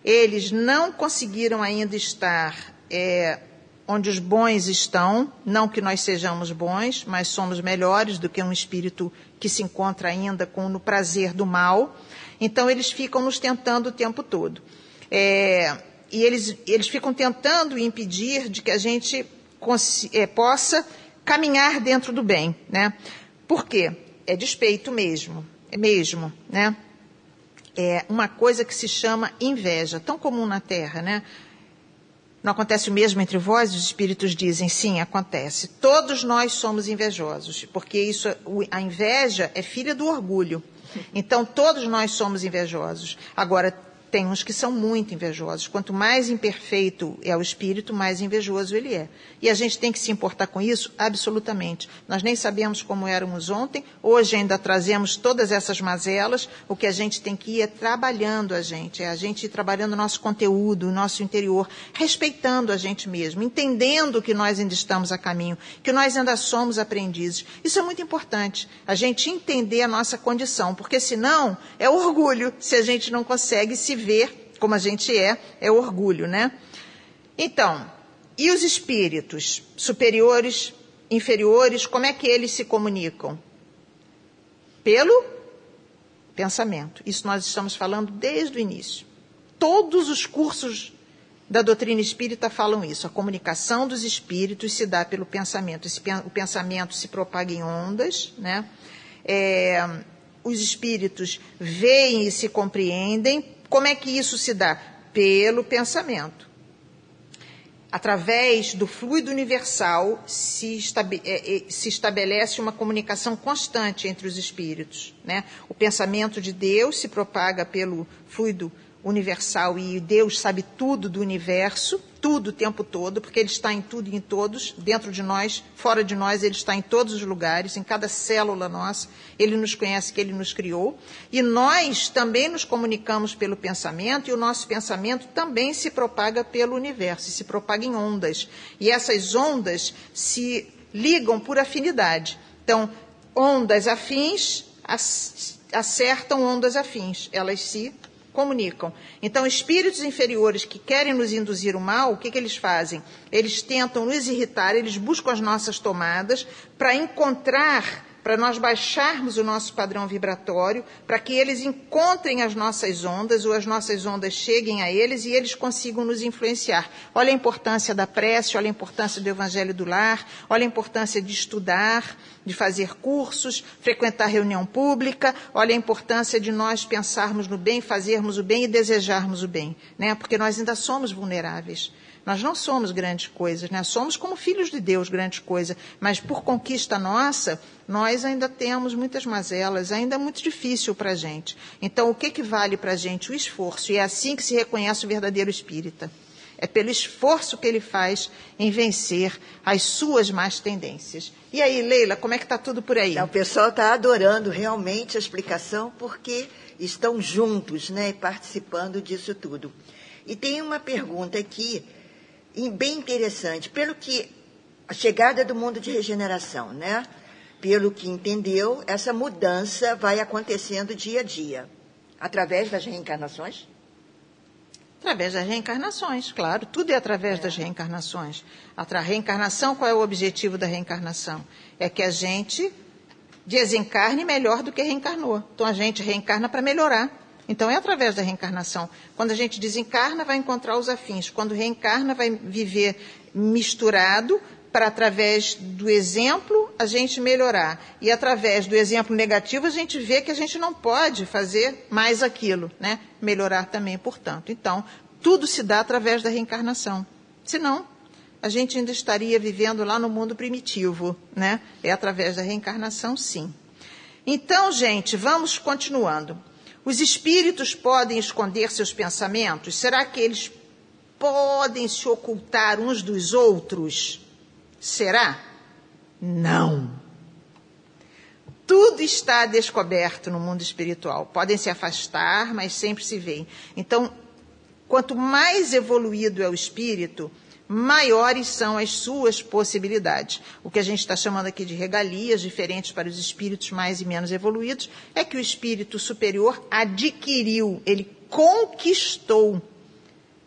eles não conseguiram ainda estar é, onde os bons estão, não que nós sejamos bons, mas somos melhores do que um espírito que se encontra ainda com no prazer do mal. Então eles ficam nos tentando o tempo todo. É, e eles, eles ficam tentando impedir de que a gente é, possa caminhar dentro do bem, né? Por quê? É despeito mesmo, é mesmo, né? É uma coisa que se chama inveja, tão comum na Terra, né? Não acontece o mesmo entre vós? Os espíritos dizem, sim, acontece. Todos nós somos invejosos, porque isso, a inveja é filha do orgulho. Então, todos nós somos invejosos. Agora, tem uns que são muito invejosos. Quanto mais imperfeito é o espírito, mais invejoso ele é. E a gente tem que se importar com isso? Absolutamente. Nós nem sabemos como éramos ontem, hoje ainda trazemos todas essas mazelas. O que a gente tem que ir é trabalhando a gente, é a gente ir trabalhando o nosso conteúdo, o nosso interior, respeitando a gente mesmo, entendendo que nós ainda estamos a caminho, que nós ainda somos aprendizes. Isso é muito importante, a gente entender a nossa condição, porque senão é orgulho se a gente não consegue se ver como a gente é, é orgulho, né? Então, e os espíritos superiores, inferiores, como é que eles se comunicam? Pelo pensamento. Isso nós estamos falando desde o início. Todos os cursos da doutrina espírita falam isso. A comunicação dos espíritos se dá pelo pensamento. Esse, o pensamento se propaga em ondas, né? É, os espíritos veem e se compreendem. Como é que isso se dá? Pelo pensamento. Através do fluido universal é, é, se estabelece uma comunicação constante entre os espíritos. Né? O pensamento de Deus se propaga pelo fluido universal e Deus sabe tudo do universo, tudo o tempo todo, porque Ele está em tudo e em todos, dentro de nós, fora de nós, Ele está em todos os lugares, em cada célula nossa, Ele nos conhece que Ele nos criou. E nós também nos comunicamos pelo pensamento, e o nosso pensamento também se propaga pelo universo, se propaga em ondas. E essas ondas se ligam por afinidade. Então, ondas afins acertam ondas afins, elas se comunicam. Então, espíritos inferiores que querem nos induzir o mal, o que, que eles fazem? Eles tentam nos irritar, eles buscam as nossas tomadas para encontrar para nós baixarmos o nosso padrão vibratório, para que eles encontrem as nossas ondas ou as nossas ondas cheguem a eles e eles consigam nos influenciar. Olha a importância da prece, olha a importância do evangelho do lar, olha a importância de estudar, de fazer cursos, frequentar reunião pública, olha a importância de nós pensarmos no bem, fazermos o bem e desejarmos o bem, né? Porque nós ainda somos vulneráveis. Nós não somos grandes coisas, né? Somos como filhos de Deus grandes coisas, mas por conquista nossa, nós ainda temos muitas mazelas, ainda é muito difícil para a gente. Então, o que, que vale para a gente? O esforço. E é assim que se reconhece o verdadeiro espírita. É pelo esforço que ele faz em vencer as suas más tendências. E aí, Leila, como é que está tudo por aí? o pessoal está adorando realmente a explicação, porque estão juntos, né, participando disso tudo. E tem uma pergunta aqui bem interessante. Pelo que a chegada do mundo de regeneração, né? Pelo que entendeu, essa mudança vai acontecendo dia a dia, através das reencarnações? Através das reencarnações, claro. Tudo é através é. das reencarnações. A reencarnação, qual é o objetivo da reencarnação? É que a gente desencarne melhor do que reencarnou. Então a gente reencarna para melhorar. Então, é através da reencarnação. Quando a gente desencarna, vai encontrar os afins. Quando reencarna, vai viver misturado para, através do exemplo, a gente melhorar. E, através do exemplo negativo, a gente vê que a gente não pode fazer mais aquilo, né? Melhorar também, portanto. Então, tudo se dá através da reencarnação. Senão, a gente ainda estaria vivendo lá no mundo primitivo, né? É através da reencarnação, sim. Então, gente, vamos continuando. Os espíritos podem esconder seus pensamentos? Será que eles podem se ocultar uns dos outros? Será? Não. Tudo está descoberto no mundo espiritual. Podem se afastar, mas sempre se veem. Então, quanto mais evoluído é o espírito, maiores são as suas possibilidades. O que a gente está chamando aqui de regalias, diferentes para os espíritos mais e menos evoluídos, é que o espírito superior adquiriu, ele conquistou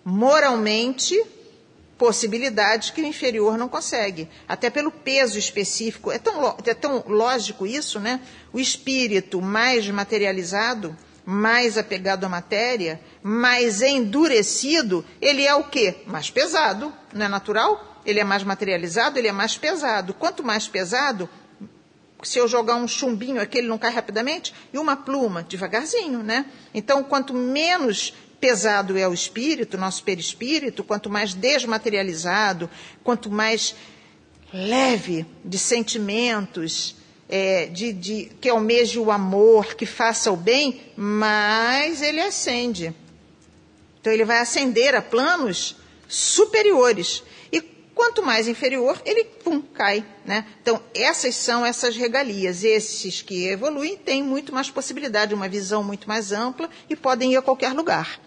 moralmente possibilidades que o inferior não consegue, até pelo peso específico. É tão, é tão lógico isso, né? O espírito mais materializado mais apegado à matéria, mais endurecido, ele é o quê? Mais pesado, não é natural? Ele é mais materializado, ele é mais pesado. Quanto mais pesado, se eu jogar um chumbinho aqui, ele não cai rapidamente, e uma pluma, devagarzinho, né? Então, quanto menos pesado é o espírito, nosso perispírito, quanto mais desmaterializado, quanto mais leve de sentimentos, é, de, de, que almeje o amor, que faça o bem, mais ele acende. Então ele vai ascender a planos superiores. E quanto mais inferior, ele pum, cai. Né? Então, essas são essas regalias. Esses que evoluem têm muito mais possibilidade, uma visão muito mais ampla e podem ir a qualquer lugar.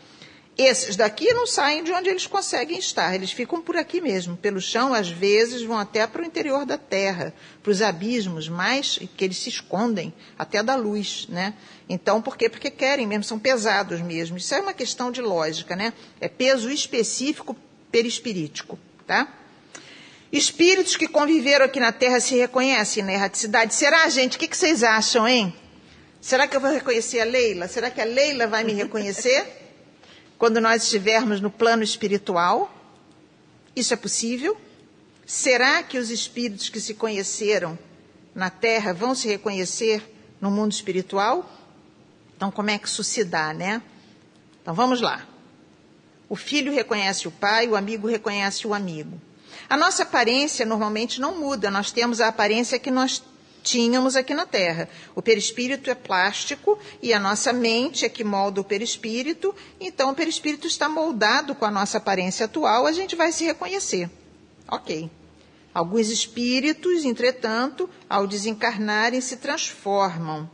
Esses daqui não saem de onde eles conseguem estar, eles ficam por aqui mesmo, pelo chão, às vezes vão até para o interior da terra, para os abismos, mais que eles se escondem até da luz, né? Então, por quê? Porque querem mesmo, são pesados mesmo. Isso é uma questão de lógica, né? É peso específico perispirítico, tá? Espíritos que conviveram aqui na Terra se reconhecem na erraticidade. Será, gente? O que, que vocês acham, hein? Será que eu vou reconhecer a Leila? Será que a Leila vai me reconhecer? quando nós estivermos no plano espiritual? Isso é possível? Será que os espíritos que se conheceram na Terra vão se reconhecer no mundo espiritual? Então, como é que isso se dá, né? Então, vamos lá. O filho reconhece o pai, o amigo reconhece o amigo. A nossa aparência normalmente não muda, nós temos a aparência que nós tínhamos aqui na Terra. O perispírito é plástico e a nossa mente é que molda o perispírito, então o perispírito está moldado com a nossa aparência atual, a gente vai se reconhecer. Ok. Alguns espíritos, entretanto, ao desencarnarem, se transformam.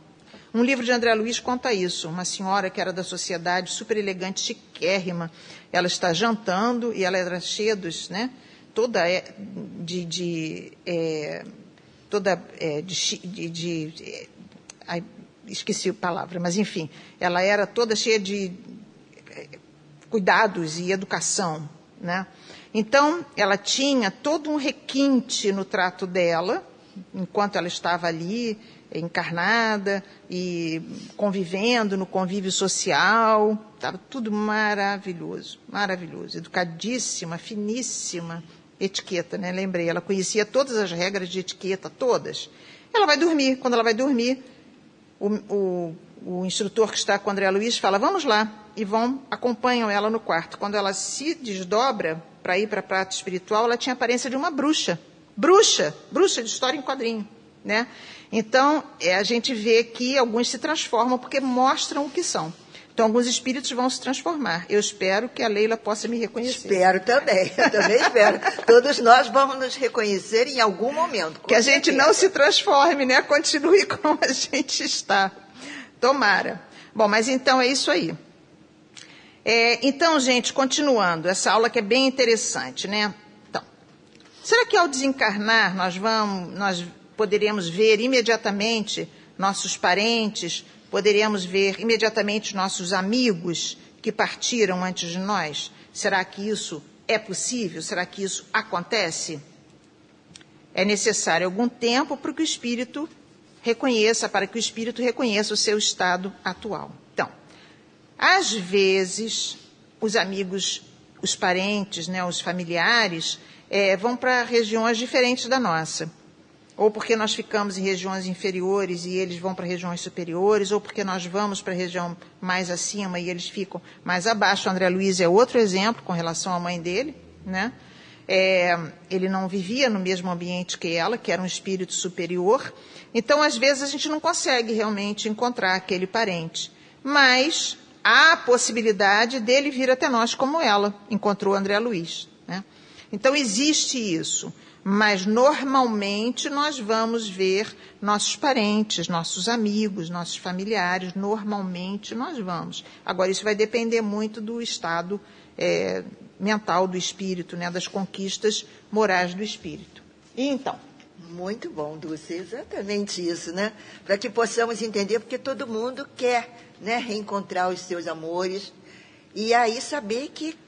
Um livro de André Luiz conta isso. Uma senhora que era da sociedade, super elegante, chiquérrima, ela está jantando e ela era cheia dos, né, toda é, de, de é, toda é, de, de, de ai, esqueci a palavra, mas enfim, ela era toda cheia de é, cuidados e educação, né? Então, ela tinha todo um requinte no trato dela, enquanto ela estava ali, encarnada e convivendo no convívio social, estava tudo maravilhoso, maravilhoso, educadíssima, finíssima, etiqueta, né? Lembrei, ela conhecia todas as regras de etiqueta, todas. Ela vai dormir. Quando ela vai dormir, o, o, o instrutor que está com o André Luiz fala: Vamos lá. E vão, acompanham ela no quarto. Quando ela se desdobra para ir para a prata espiritual, ela tinha a aparência de uma bruxa. Bruxa, bruxa de história em quadrinho. Né? Então, é, a gente vê que alguns se transformam porque mostram o que são. Então, alguns espíritos vão se transformar. Eu espero que a Leila possa me reconhecer. Espero também, eu também espero. Todos nós vamos nos reconhecer em algum momento. Que a gente não se transforme, né? Continue como a gente está. Tomara. Bom, mas então é isso aí. É, então, gente, continuando, essa aula que é bem interessante, né? Então, será que ao desencarnar nós vamos, nós poderemos ver imediatamente nossos parentes, Poderíamos ver imediatamente nossos amigos que partiram antes de nós? Será que isso é possível? Será que isso acontece? É necessário algum tempo para que o espírito reconheça, para que o espírito reconheça o seu estado atual. Então, às vezes, os amigos, os parentes, né, os familiares, é, vão para regiões diferentes da nossa ou porque nós ficamos em regiões inferiores e eles vão para regiões superiores, ou porque nós vamos para a região mais acima e eles ficam mais abaixo. O André Luiz é outro exemplo com relação à mãe dele, né? É, ele não vivia no mesmo ambiente que ela, que era um espírito superior. Então, às vezes, a gente não consegue realmente encontrar aquele parente. Mas há a possibilidade dele vir até nós como ela encontrou André Luiz. Né? Então, existe isso mas normalmente nós vamos ver nossos parentes, nossos amigos, nossos familiares, normalmente nós vamos. Agora, isso vai depender muito do estado é, mental do espírito, né, das conquistas morais do espírito. E então? Muito bom, Dulce, exatamente isso, né? Para que possamos entender, porque todo mundo quer né, reencontrar os seus amores e aí saber que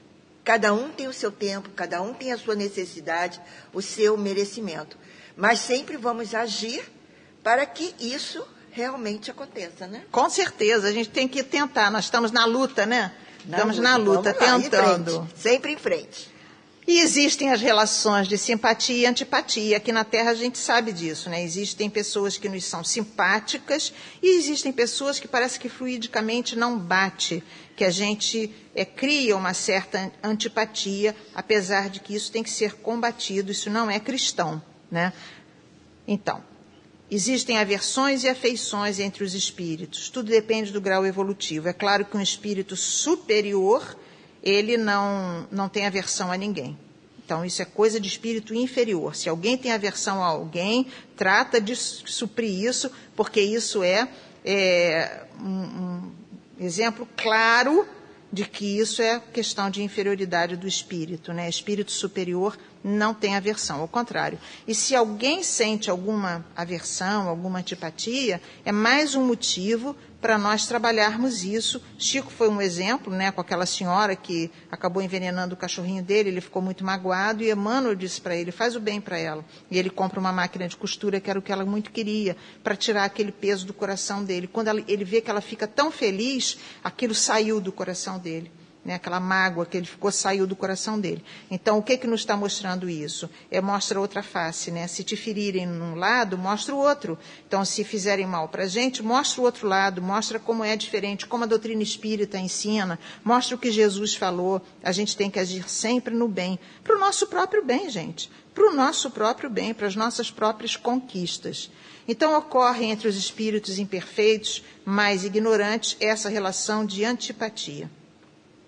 Cada um tem o seu tempo, cada um tem a sua necessidade, o seu merecimento. Mas sempre vamos agir para que isso realmente aconteça, né? Com certeza, a gente tem que tentar. Nós estamos na luta, né? Na estamos luta. na luta, lá, tentando. Em sempre em frente. E existem as relações de simpatia e antipatia. Aqui na Terra a gente sabe disso, né? Existem pessoas que nos são simpáticas e existem pessoas que parece que fluidicamente não bate, que a gente é, cria uma certa antipatia, apesar de que isso tem que ser combatido, isso não é cristão, né? Então, existem aversões e afeições entre os espíritos, tudo depende do grau evolutivo. É claro que um espírito superior ele não, não tem aversão a ninguém. Então, isso é coisa de espírito inferior. Se alguém tem aversão a alguém, trata de suprir isso, porque isso é, é um, um exemplo claro de que isso é questão de inferioridade do espírito, né? Espírito superior não tem aversão, ao contrário. E se alguém sente alguma aversão, alguma antipatia, é mais um motivo para nós trabalharmos isso. Chico foi um exemplo, né, com aquela senhora que acabou envenenando o cachorrinho dele, ele ficou muito magoado e Emmanuel disse para ele: faz o bem para ela. E ele compra uma máquina de costura, que era o que ela muito queria, para tirar aquele peso do coração dele. Quando ele vê que ela fica tão feliz, aquilo saiu do coração dele. Né, aquela mágoa que ele ficou saiu do coração dele. Então, o que que nos está mostrando isso? É mostra outra face, né? Se te ferirem num lado, mostra o outro. Então, se fizerem mal para a gente, mostra o outro lado, mostra como é diferente, como a doutrina espírita ensina, mostra o que Jesus falou. A gente tem que agir sempre no bem, para o nosso próprio bem, gente, para o nosso próprio bem, para as nossas próprias conquistas. Então, ocorre entre os espíritos imperfeitos, mais ignorantes, essa relação de antipatia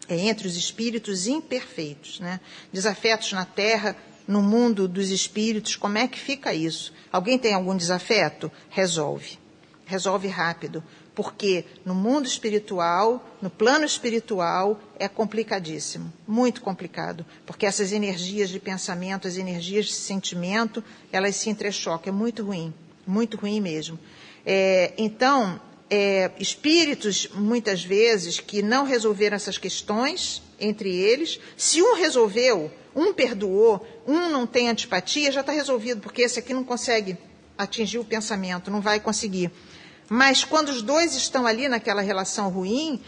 é entre os espíritos imperfeitos, né? Desafetos na terra, no mundo dos espíritos, como é que fica isso? Alguém tem algum desafeto? Resolve. Resolve rápido. Porque no mundo espiritual, no plano espiritual, é complicadíssimo, muito complicado. Porque essas energias de pensamento, as energias de sentimento, elas se entrechocam. É muito ruim, muito ruim mesmo. É, então, é, espíritos, muitas vezes, que não resolveram essas questões entre eles. Se um resolveu, um perdoou, um não tem antipatia, já está resolvido, porque esse aqui não consegue atingir o pensamento, não vai conseguir. Mas quando os dois estão ali naquela relação ruim,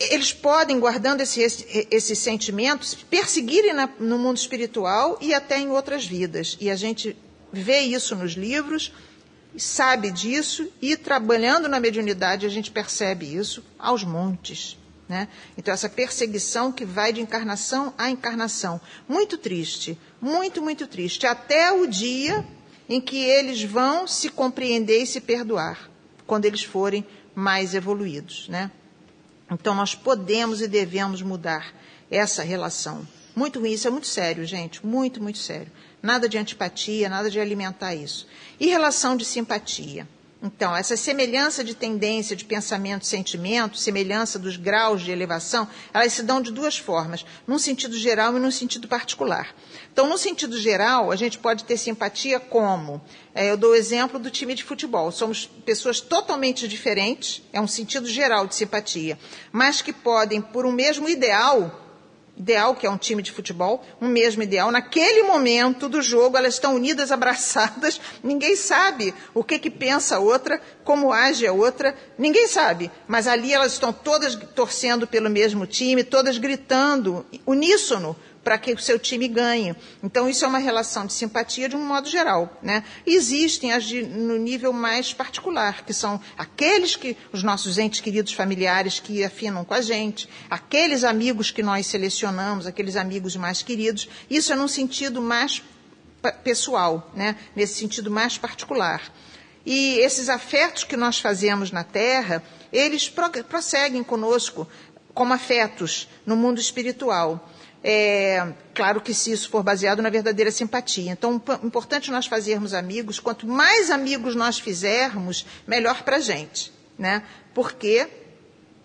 eles podem, guardando esse, esse, esses sentimentos, perseguirem na, no mundo espiritual e até em outras vidas. E a gente vê isso nos livros sabe disso e trabalhando na mediunidade a gente percebe isso aos montes. Né? Então, essa perseguição que vai de encarnação a encarnação. Muito triste, muito, muito triste. Até o dia em que eles vão se compreender e se perdoar, quando eles forem mais evoluídos. Né? Então, nós podemos e devemos mudar essa relação. Muito ruim, isso é muito sério, gente, muito, muito sério. Nada de antipatia, nada de alimentar isso. E relação de simpatia? Então, essa semelhança de tendência, de pensamento, sentimento, semelhança dos graus de elevação, elas se dão de duas formas, num sentido geral e num sentido particular. Então, no sentido geral, a gente pode ter simpatia como? É, eu dou o exemplo do time de futebol. Somos pessoas totalmente diferentes, é um sentido geral de simpatia, mas que podem, por um mesmo ideal, ideal, que é um time de futebol, um mesmo ideal. Naquele momento do jogo, elas estão unidas, abraçadas, ninguém sabe o que, que pensa a outra, como age a outra, ninguém sabe. Mas ali elas estão todas torcendo pelo mesmo time, todas gritando, uníssono, para que o seu time ganhe. Então, isso é uma relação de simpatia de um modo geral. Né? Existem as de, no nível mais particular, que são aqueles que, os nossos entes queridos familiares que afinam com a gente, aqueles amigos que nós selecionamos, aqueles amigos mais queridos. Isso é num sentido mais pessoal, né? nesse sentido mais particular. E esses afetos que nós fazemos na Terra, eles prosseguem conosco como afetos no mundo espiritual. É, claro que se isso for baseado na verdadeira simpatia. Então, importante nós fazermos amigos. Quanto mais amigos nós fizermos, melhor para a gente, né? Porque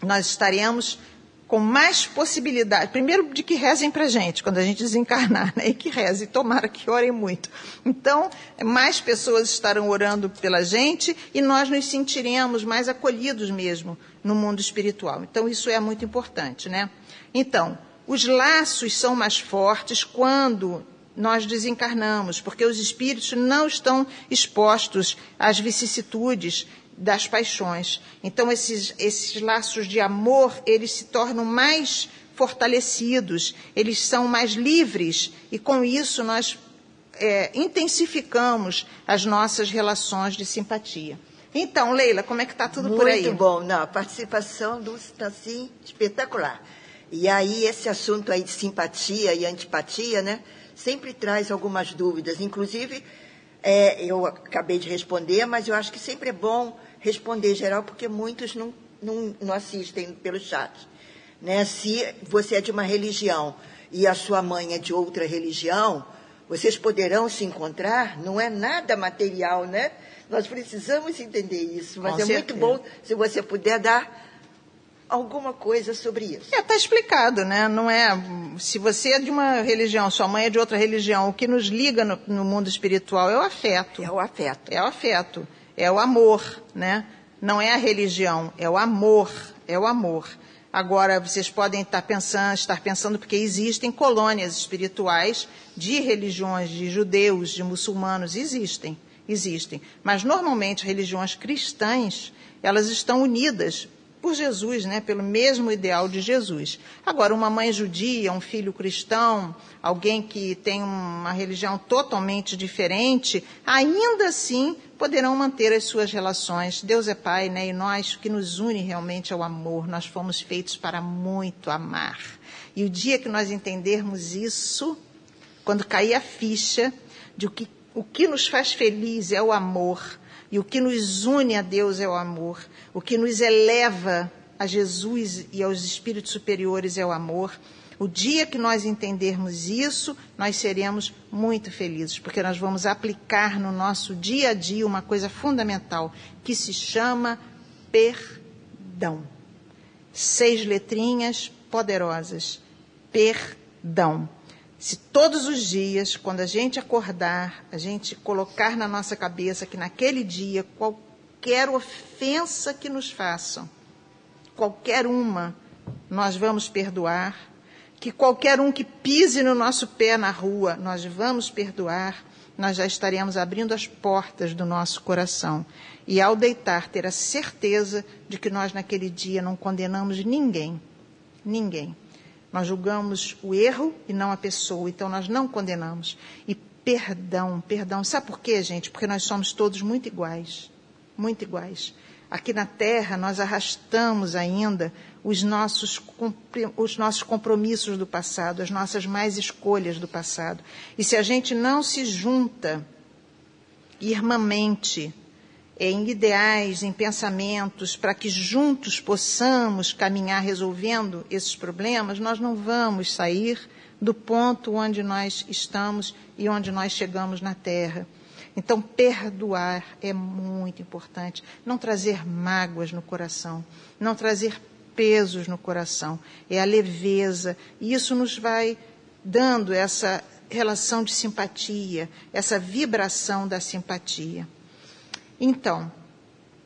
nós estaremos com mais possibilidade, primeiro de que rezem para a gente quando a gente desencarnar, né? e que rezem, tomara que orem muito. Então, mais pessoas estarão orando pela gente e nós nos sentiremos mais acolhidos mesmo no mundo espiritual. Então, isso é muito importante, né? Então, os laços são mais fortes quando nós desencarnamos, porque os espíritos não estão expostos às vicissitudes das paixões. Então, esses, esses laços de amor, eles se tornam mais fortalecidos, eles são mais livres, e com isso nós é, intensificamos as nossas relações de simpatia. Então, Leila, como é que está tudo Muito por aí? Muito bom. Não, a participação do está assim espetacular. E aí esse assunto aí de simpatia e antipatia, né, sempre traz algumas dúvidas. Inclusive, é, eu acabei de responder, mas eu acho que sempre é bom responder geral, porque muitos não, não, não assistem pelo chat. Né? Se você é de uma religião e a sua mãe é de outra religião, vocês poderão se encontrar, não é nada material, né? Nós precisamos entender isso, mas Com é certeza. muito bom se você puder dar alguma coisa sobre isso. É, tá explicado, né? Não é. Se você é de uma religião, sua mãe é de outra religião, o que nos liga no, no mundo espiritual é o afeto. É o afeto. É o afeto, é o amor, né? Não é a religião, é o amor, é o amor. Agora, vocês podem estar pensando, estar pensando porque existem colônias espirituais de religiões, de judeus, de muçulmanos, existem, existem. Mas normalmente religiões cristãs, elas estão unidas por Jesus, né, pelo mesmo ideal de Jesus. Agora, uma mãe judia, um filho cristão, alguém que tem uma religião totalmente diferente, ainda assim poderão manter as suas relações. Deus é Pai, né, e nós, o que nos une realmente é o amor. Nós fomos feitos para muito amar. E o dia que nós entendermos isso, quando cair a ficha de o que, o que nos faz feliz é o amor, e o que nos une a Deus é o amor. O que nos eleva a Jesus e aos espíritos superiores é o amor. O dia que nós entendermos isso, nós seremos muito felizes, porque nós vamos aplicar no nosso dia a dia uma coisa fundamental, que se chama perdão. Seis letrinhas poderosas. Perdão. Se todos os dias, quando a gente acordar, a gente colocar na nossa cabeça que naquele dia, qualquer ofensa que nos façam, qualquer uma, nós vamos perdoar, que qualquer um que pise no nosso pé na rua, nós vamos perdoar, nós já estaremos abrindo as portas do nosso coração. E ao deitar, ter a certeza de que nós naquele dia não condenamos ninguém. Ninguém. Nós julgamos o erro e não a pessoa, então nós não condenamos. E perdão, perdão. Sabe por quê, gente? Porque nós somos todos muito iguais. Muito iguais. Aqui na Terra, nós arrastamos ainda os nossos, os nossos compromissos do passado, as nossas mais escolhas do passado. E se a gente não se junta irmãmente em ideais, em pensamentos, para que juntos possamos caminhar resolvendo esses problemas, nós não vamos sair do ponto onde nós estamos e onde nós chegamos na Terra. Então, perdoar é muito importante. Não trazer mágoas no coração, não trazer pesos no coração, é a leveza. E isso nos vai dando essa relação de simpatia, essa vibração da simpatia. Então,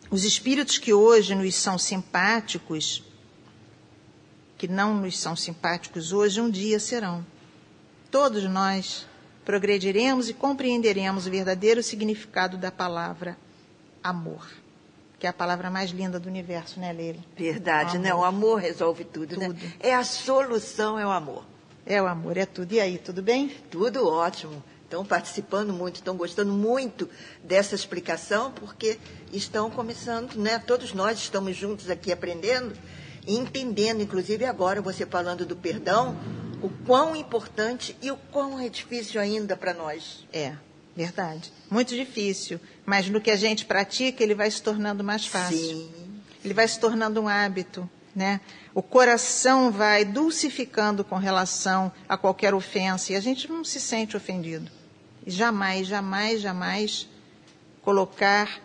os espíritos que hoje nos são simpáticos, que não nos são simpáticos hoje, um dia serão. Todos nós progrediremos e compreenderemos o verdadeiro significado da palavra amor, que é a palavra mais linda do universo, né, Leila? Verdade, né? O amor resolve tudo, Tudo. né? É a solução, é o amor. É o amor, é tudo. E aí, tudo bem? Tudo ótimo. Estão participando muito, estão gostando muito dessa explicação, porque estão começando, né? Todos nós estamos juntos aqui aprendendo e entendendo, inclusive agora você falando do perdão, o quão importante e o quão é difícil ainda para nós. É, verdade. Muito difícil. Mas no que a gente pratica, ele vai se tornando mais fácil. Sim. Ele vai se tornando um hábito, né? O coração vai dulcificando com relação a qualquer ofensa e a gente não se sente ofendido. E jamais, jamais, jamais colocar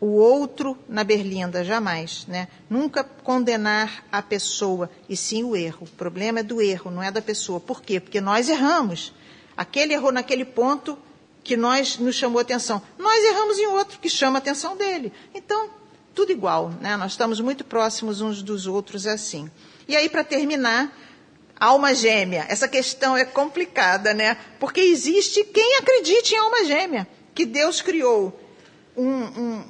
o outro na berlinda, jamais, né? Nunca condenar a pessoa e sim o erro. O problema é do erro, não é da pessoa. Por quê? Porque nós erramos. Aquele errou naquele ponto que nós nos chamou atenção. Nós erramos em outro que chama a atenção dele. Então, tudo igual, né? Nós estamos muito próximos uns dos outros assim. E aí, para terminar, alma gêmea. Essa questão é complicada, né? Porque existe quem acredite em alma gêmea, que Deus criou um, um,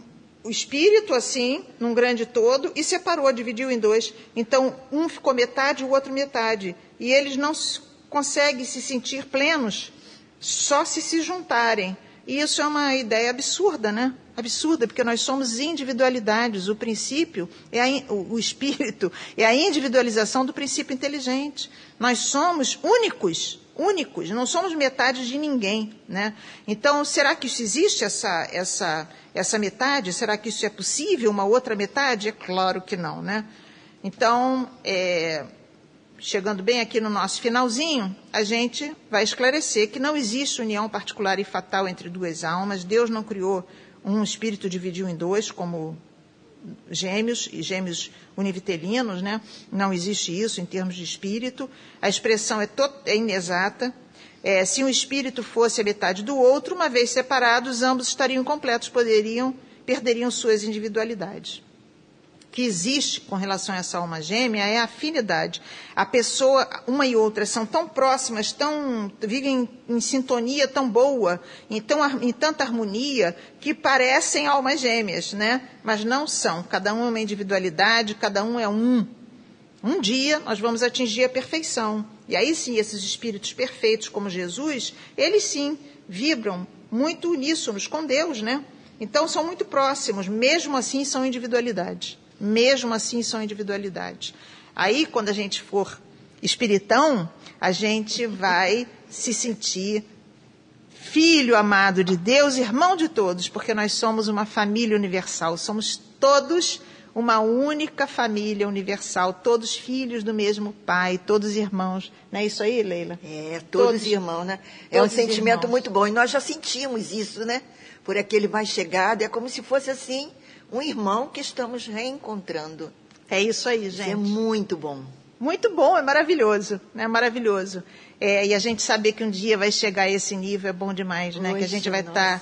espírito assim, num grande todo, e separou, dividiu em dois. Então, um ficou metade, o outro metade. E eles não se- conseguem se sentir plenos só se se juntarem. E isso é uma ideia absurda, né? Absurda, porque nós somos individualidades. O princípio, é a o espírito, é a individualização do princípio inteligente. Nós somos únicos, únicos, não somos metade de ninguém, né? Então, será que isso existe, essa, essa, essa metade? Será que isso é possível, uma outra metade? É claro que não, né? Então, é, chegando bem aqui no nosso finalzinho, a gente vai esclarecer que não existe união particular e fatal entre duas almas. Deus não criou um espírito dividido em dois, como gêmeos e gêmeos univitelinos, né? Não existe isso em termos de espírito. A expressão é, é inexata. É, se um espírito fosse a metade do outro, uma vez separados, ambos estariam incompletos, poderiam perderiam suas individualidades que existe com relação a essa alma gêmea é a afinidade. A pessoa, uma e outra, são tão próximas, tão, vivem em, em sintonia tão boa, em, tão, em tanta harmonia, que parecem almas gêmeas, né? Mas não são. Cada um é uma individualidade, cada um é um. Um dia nós vamos atingir a perfeição. E aí sim, esses espíritos perfeitos, como Jesus, eles sim vibram muito uníssonos com Deus, né? Então são muito próximos, mesmo assim são individualidades mesmo assim são individualidades. Aí, quando a gente for espiritão, a gente vai se sentir filho amado de Deus, irmão de todos, porque nós somos uma família universal, somos todos uma única família universal, todos filhos do mesmo pai, todos irmãos. Não é isso aí, Leila? É, todos, todos irmãos, né? É um sentimento irmãos. muito bom. E nós já sentimos isso, né? Por aquele mais chegado, é como se fosse assim, um irmão que estamos reencontrando. É isso aí, gente. É muito bom. Muito bom, é maravilhoso, né? Maravilhoso. É, e a gente saber que um dia vai chegar a esse nível é bom demais, né? Poxa, que a gente vai estar,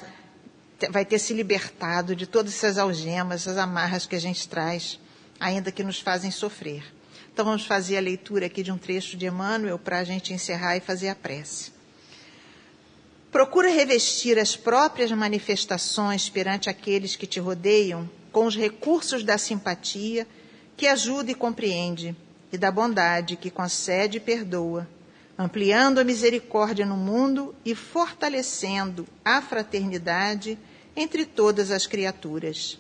tá, vai ter se libertado de todas essas algemas, essas amarras que a gente traz, ainda que nos fazem sofrer. Então vamos fazer a leitura aqui de um trecho de Emmanuel para a gente encerrar e fazer a prece. Procura revestir as próprias manifestações perante aqueles que te rodeiam com os recursos da simpatia, que ajuda e compreende, e da bondade, que concede e perdoa, ampliando a misericórdia no mundo e fortalecendo a fraternidade entre todas as criaturas.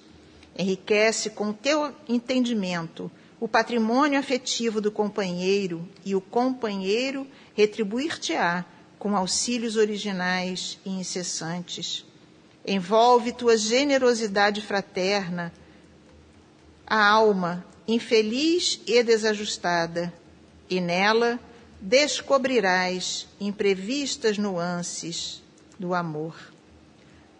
Enriquece com o teu entendimento o patrimônio afetivo do companheiro e o companheiro retribuir-te-á com auxílios originais e incessantes Envolve tua generosidade fraterna a alma infeliz e desajustada, e nela descobrirás imprevistas nuances do amor.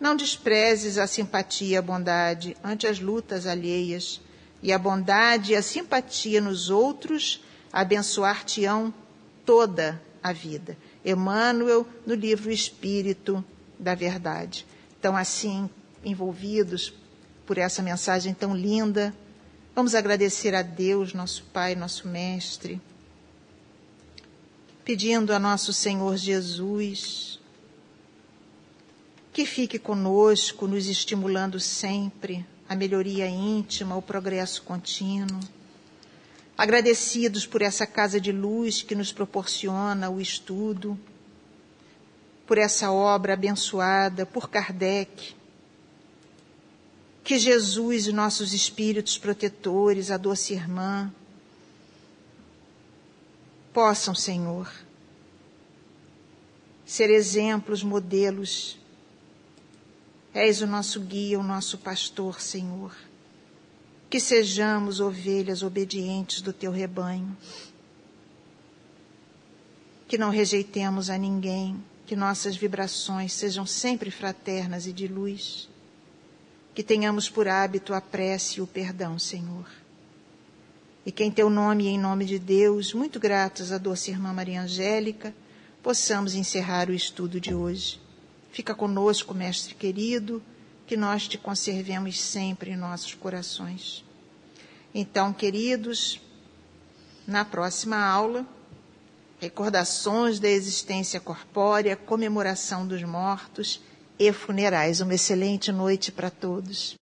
Não desprezes a simpatia e a bondade ante as lutas alheias, e a bondade e a simpatia nos outros abençoar-te-ão toda a vida. Emmanuel, no livro Espírito da Verdade estão assim envolvidos por essa mensagem tão linda. Vamos agradecer a Deus, nosso Pai, nosso Mestre, pedindo a nosso Senhor Jesus que fique conosco, nos estimulando sempre a melhoria íntima, o progresso contínuo. Agradecidos por essa casa de luz que nos proporciona o estudo, por essa obra abençoada por Kardec. Que Jesus e nossos espíritos protetores, a doce irmã, possam, Senhor, ser exemplos, modelos. És o nosso guia, o nosso pastor, Senhor. Que sejamos ovelhas obedientes do teu rebanho. Que não rejeitemos a ninguém que nossas vibrações sejam sempre fraternas e de luz. Que tenhamos por hábito a prece e o perdão, Senhor. E que em teu nome e em nome de Deus, muito gratos à doce irmã Maria Angélica, possamos encerrar o estudo de hoje. Fica conosco, mestre querido, que nós te conservemos sempre em nossos corações. Então, queridos, na próxima aula, recordações da existência corpórea, comemoração dos mortos e funerais. Uma excelente noite para todos.